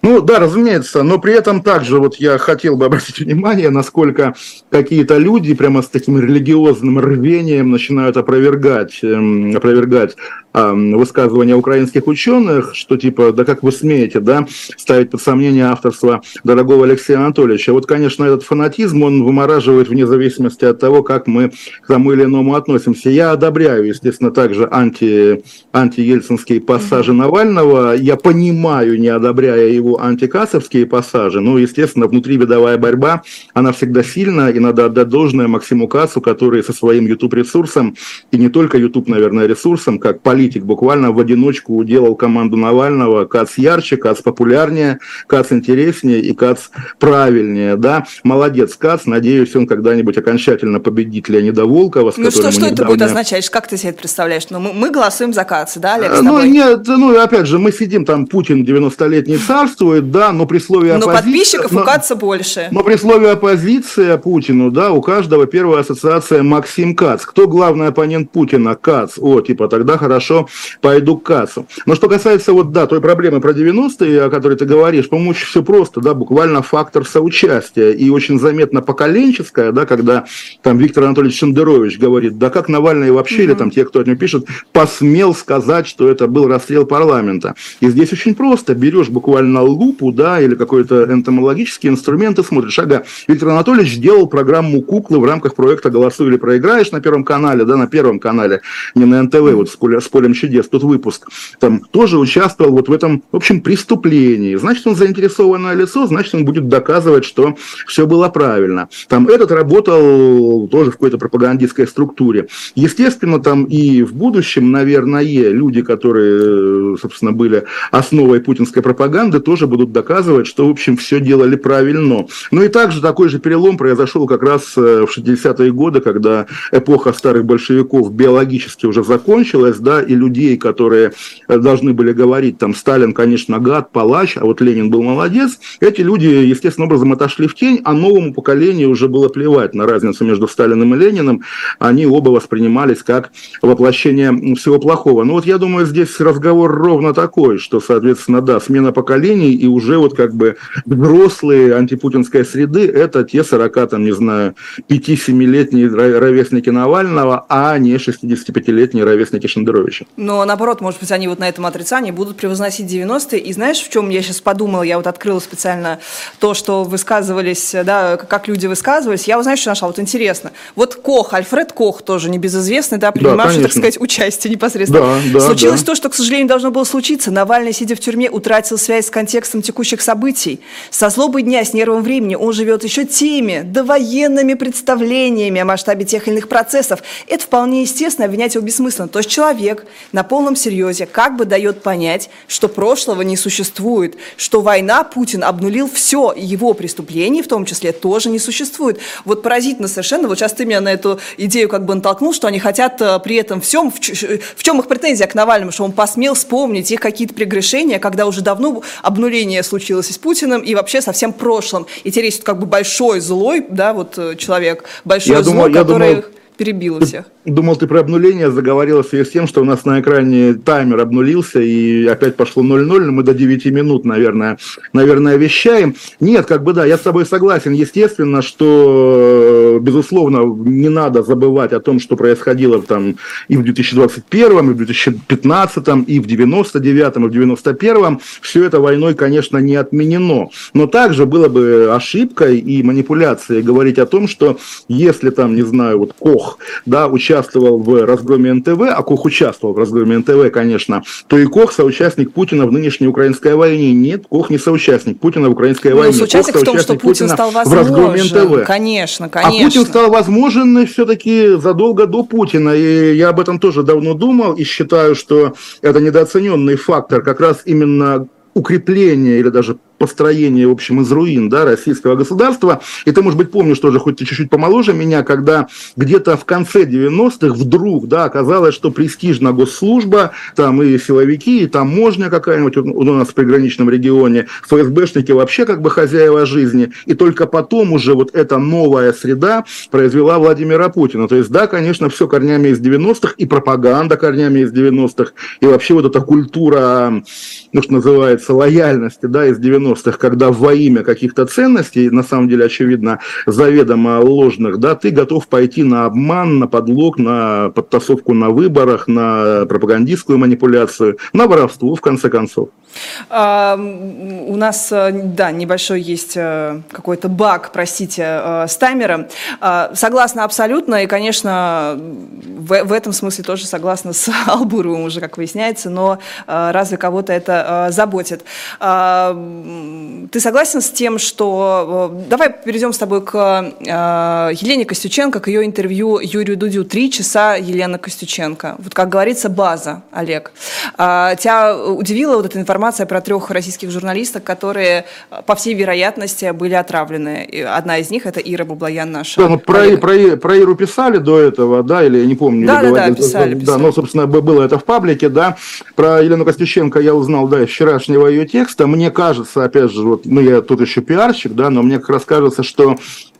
Ну да, разумеется, но при этом также вот я хотел бы <laughs> обратить внимание, насколько какие-то люди прямо с таким религиозным рвением начинают опровергать, эм, опровергать высказывания украинских ученых, что типа, да как вы смеете, да, ставить под сомнение авторство дорогого Алексея Анатольевича. Вот, конечно, этот фанатизм, он вымораживает вне зависимости от того, как мы к тому или иному относимся. Я одобряю, естественно, также анти, антиельцинские пассажи mm-hmm. Навального. Я понимаю, не одобряя его антикассовские пассажи. Ну, естественно, внутривидовая борьба, она всегда сильна, и надо отдать должное Максиму Кассу, который со своим YouTube-ресурсом, и не только YouTube, наверное, ресурсом, как политик, буквально в одиночку уделал команду Навального. Кац ярче, Кац популярнее, Кац интереснее и Кац правильнее. Да? Молодец Кац. Надеюсь, он когда-нибудь окончательно победит Леонида Волкова. Ну что, что это будет означать? Как ты себе это представляешь? Ну, мы, мы голосуем за Каца, да, Олег, Ну, нет, ну, опять же, мы сидим там, Путин 90-летний царствует, да, но при слове оппозиции... Но подписчиков но, у Каца больше. Но при слове оппозиция Путину, да, у каждого первая ассоциация Максим Кац. Кто главный оппонент Путина? Кац. О, типа, тогда хорошо, пойду к кассу. Но что касается вот, да, той проблемы про 90-е, о которой ты говоришь, по-моему, все просто, да, буквально фактор соучастия и очень заметно поколенческая, да, когда там Виктор Анатольевич Шендерович говорит, да как Навальный вообще, mm-hmm. или там те, кто от него пишет, посмел сказать, что это был расстрел парламента. И здесь очень просто, берешь буквально лупу, да, или какой-то энтомологический инструмент и смотришь, ага, Виктор Анатольевич делал программу «Куклы» в рамках проекта «Голосуй или проиграешь» на Первом канале, да, на Первом канале, не на НТВ, вот с, с полем чудес, тот выпуск, там тоже участвовал вот в этом, в общем, преступлении. Значит, он заинтересованное лицо, значит, он будет доказывать, что все было правильно. Там этот работал тоже в какой-то пропагандистской структуре. Естественно, там и в будущем, наверное, люди, которые, собственно, были основой путинской пропаганды, тоже тоже будут доказывать, что, в общем, все делали правильно. Ну и также такой же перелом произошел как раз э, в 60-е годы, когда эпоха старых большевиков биологически уже закончилась, да, и людей, которые э, должны были говорить, там, Сталин, конечно, гад, палач, а вот Ленин был молодец, эти люди, естественным образом, отошли в тень, а новому поколению уже было плевать на разницу между Сталиным и Лениным, они оба воспринимались как воплощение всего плохого. Ну вот я думаю, здесь разговор ровно такой, что, соответственно, да, смена поколений, и уже вот как бы взрослые антипутинской среды, это те 40, там, не знаю, 5-7-летние ровесники Навального, а не 65-летние ровесники Шендеровича. Но наоборот, может быть, они вот на этом отрицании будут превозносить 90-е. И знаешь, в чем я сейчас подумала? Я вот открыла специально то, что высказывались, да, как люди высказывались. Я, вот, знаешь, что нашла? Вот интересно. Вот Кох, Альфред Кох, тоже небезызвестный, да, принимавший, да, так сказать, участие непосредственно. Да, да, Случилось да. то, что, к сожалению, должно было случиться. Навальный, сидя в тюрьме, утратил связь с контекстом текущих событий. Со злобой дня, с нервом времени он живет еще теми довоенными представлениями о масштабе тех или иных процессов. Это вполне естественно, обвинять его бессмысленно. То есть человек на полном серьезе как бы дает понять, что прошлого не существует, что война Путин обнулил все, его преступления в том числе тоже не существует. Вот поразительно совершенно, вот сейчас ты меня на эту идею как бы натолкнул, что они хотят э, при этом всем, в чем их претензия к Навальному, что он посмел вспомнить их какие-то прегрешения, когда уже давно обнуление случилось и с Путиным, и вообще совсем прошлым. И теперь есть как бы большой злой, да, вот э, человек, большой я злой, думаю, который... Думаю перебила всех. Думал, ты про обнуление заговорила в связи с тем, что у нас на экране таймер обнулился и опять пошло 0-0, но мы до 9 минут, наверное, наверное, вещаем. Нет, как бы да, я с тобой согласен. Естественно, что, безусловно, не надо забывать о том, что происходило там и в 2021, и в 2015, и в 99, и в 91. Все это войной, конечно, не отменено. Но также было бы ошибкой и манипуляцией говорить о том, что если там, не знаю, вот Кох, да, участвует участвовал в разгроме НТВ, а Кох участвовал в разгроме НТВ, конечно, то и Кох соучастник Путина в нынешней украинской войне. Нет, Кох не соучастник Путина в украинской ну, войне. Соучастник Кох в том, что Путин Путина стал возможен. В разгроме НТВ. Конечно, конечно. А Путин стал возможен все-таки задолго до Путина. И я об этом тоже давно думал и считаю, что это недооцененный фактор как раз именно укрепления или даже построение, в общем, из руин да, российского государства. И ты, может быть, помнишь тоже, хоть ты чуть-чуть помоложе меня, когда где-то в конце 90-х вдруг да, оказалось, что престижна госслужба, там и силовики, и таможня какая-нибудь у нас в приграничном регионе, ФСБшники вообще как бы хозяева жизни. И только потом уже вот эта новая среда произвела Владимира Путина. То есть, да, конечно, все корнями из 90-х, и пропаганда корнями из 90-х, и вообще вот эта культура, ну, что называется, лояльности, да, из 90-х, 90-х, когда во имя каких-то ценностей, на самом деле, очевидно, заведомо ложных, да, ты готов пойти на обман, на подлог, на подтасовку на выборах, на пропагандистскую манипуляцию, на воровство, в конце концов. А, у нас, э, да, небольшой есть э, какой-то баг, простите, э, с таймером. А, согласна абсолютно, и, конечно, в, в этом смысле тоже согласна с <laughs> Албуровым уже, как выясняется, но разве кого-то это заботит? А, ты согласен с тем, что... Давай перейдем с тобой к Елене Костюченко, к ее интервью Юрию Дудю. Три часа Елена Костюченко. Вот, как говорится, база, Олег. Тебя удивила вот эта информация, про трех российских журналисток, которые, по всей вероятности, были отравлены. И одна из них это Ира Бублаян наша. Да, ну, про, про, про Иру писали до этого, да, или я не помню. Да, да, да, писали, да, писали. ну, собственно, было это в паблике, да. Про Елену Костюченко я узнал, да, из вчерашнего ее текста. Мне кажется, опять же, вот, ну, я тут еще пиарщик, да, но мне как раз кажется, что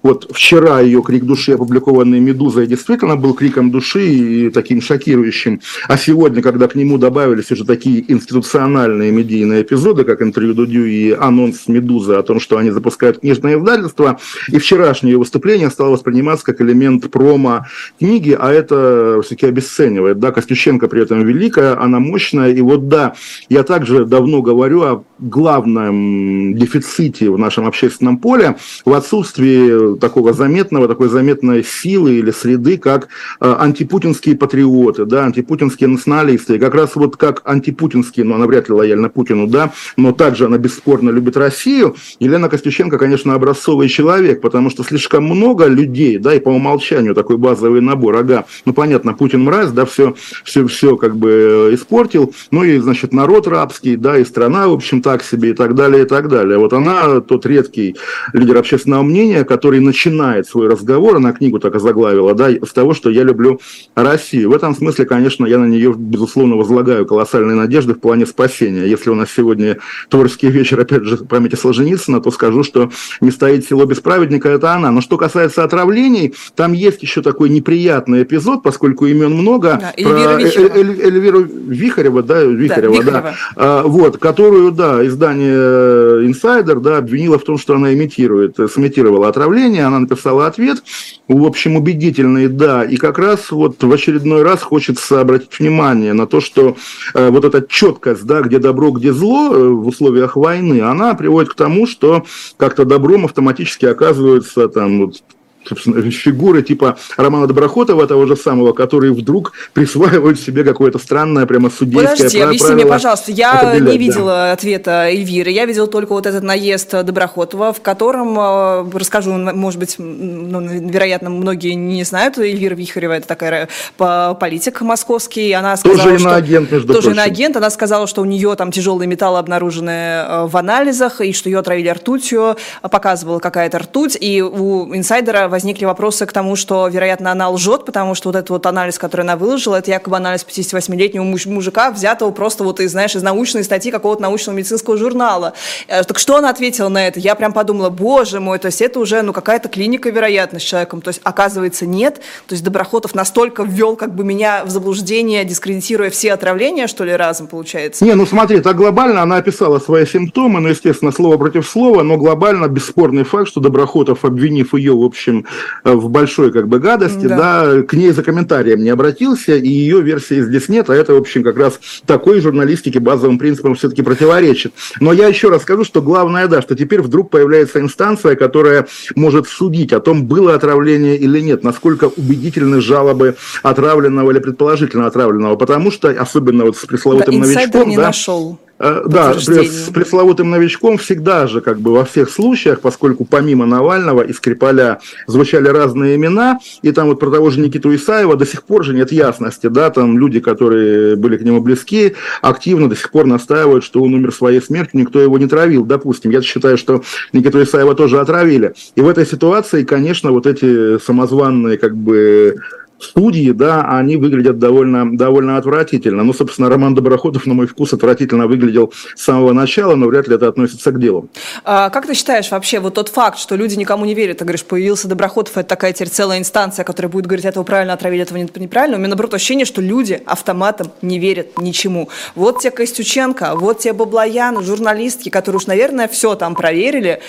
вот вчера ее крик души, опубликованный «Медузой», действительно был криком души и таким шокирующим. А сегодня, когда к нему добавились уже такие институциональные медийные эпизоды, как интервью Дудю и анонс «Медузы» о том, что они запускают книжное издательство, и вчерашнее выступление стало восприниматься как элемент промо книги, а это все-таки обесценивает. Да, Костюченко при этом великая, она мощная. И вот да, я также давно говорю о главном дефиците в нашем общественном поле в отсутствии такого заметного, такой заметной силы или среды, как э, антипутинские патриоты, да, антипутинские националисты. И как раз вот как антипутинские, но она вряд ли лояльна Путину, да, но также она бесспорно любит Россию. Елена Костюченко, конечно, образцовый человек, потому что слишком много людей, да, и по умолчанию такой базовый набор, ага, ну понятно, Путин мразь, да, все, все, все как бы испортил, ну и, значит, народ рабский, да, и страна, в общем, так себе, и так далее, и так далее. Вот она тот редкий лидер общественного мнения, который начинает свой разговор, она книгу так и заглавила, да, с того, что я люблю Россию. В этом смысле, конечно, я на нее, безусловно, возлагаю колоссальные надежды в плане спасения. Если у нас сегодня творческий вечер, опять же, памяти Солженицына, то скажу, что не стоит село без праведника, это она. Но что касается отравлений, там есть еще такой неприятный эпизод, поскольку имен много. Да, Эльвира про Вихарева. Эль, Эльвиру Вихарева, да, Вихарева, да, Вихарева. да. вот, которую, да, издание Insider, да, обвинило в том, что она имитирует, сымитировала отравление, она написала ответ, в общем, убедительный, да, и как раз вот в очередной раз хочется обратить внимание на то, что э, вот эта четкость, да, где добро, где зло э, в условиях войны, она приводит к тому, что как-то добром автоматически оказывается там вот, собственно, фигуры типа Романа Доброхотова, того же самого, которые вдруг присваивают себе какое-то странное прямо судейское Подожди, объясни мне, пожалуйста, я не видела да. ответа Эльвиры, я видела только вот этот наезд Доброхотова, в котором, э, расскажу, может быть, ну, вероятно, многие не знают, Эльвира Вихарева, это такая политик московский, она сказала, тоже что... иноагент, между Тоже прочим. иноагент, она сказала, что у нее там тяжелые металлы обнаружены э, в анализах, и что ее отравили ртутью, показывала какая-то ртуть, и у инсайдера возникли вопросы к тому, что, вероятно, она лжет, потому что вот этот вот анализ, который она выложила, это якобы анализ 58-летнего мужика, взятого просто вот из, знаешь, из научной статьи какого-то научного медицинского журнала. Э, так что она ответила на это? Я прям подумала, боже мой, то есть это уже, ну, какая-то клиника, вероятно, с человеком. То есть, оказывается, нет. То есть Доброхотов настолько ввел как бы меня в заблуждение, дискредитируя все отравления, что ли, разом, получается? Не, ну смотри, так глобально она описала свои симптомы, ну, естественно, слово против слова, но глобально бесспорный факт, что Доброхотов, обвинив ее, в общем, Э, в большой как бы гадости, да. да, к ней за комментарием не обратился, и ее версии здесь нет, а это, в общем, как раз такой журналистике базовым принципам все-таки противоречит. Но я еще раз скажу, что главное, да, что теперь вдруг появляется инстанция, которая может судить о том, было отравление или нет, насколько убедительны жалобы отравленного или предположительно отравленного, потому что, особенно вот с пресловутым да, новичком, не да, нашел. Э, да, с пресловутым новичком всегда же, как бы во всех случаях, поскольку помимо Навального и Скрипаля звучали разные имена, и там вот про того же Никиту Исаева до сих пор же нет ясности, да, там люди, которые были к нему близки, активно до сих пор настаивают, что он умер своей смертью, никто его не травил, допустим. Я считаю, что Никиту Исаева тоже отравили. И в этой ситуации, конечно, вот эти самозванные, как бы, студии, да, они выглядят довольно, довольно отвратительно. Ну, собственно, Роман Доброходов, на мой вкус, отвратительно выглядел с самого начала, но вряд ли это относится к делу. А, как ты считаешь вообще, вот тот факт, что люди никому не верят, ты говоришь, появился Доброходов, это такая теперь целая инстанция, которая будет говорить, этого правильно отравили, этого неправильно. У меня, наоборот, ощущение, что люди автоматом не верят ничему. Вот тебе Костюченко, вот тебе Баблоян, журналистки, которые уж, наверное, все там проверили,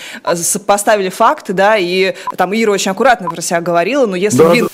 поставили факты, да, и там Ира очень аккуратно про себя говорила, но если... Да,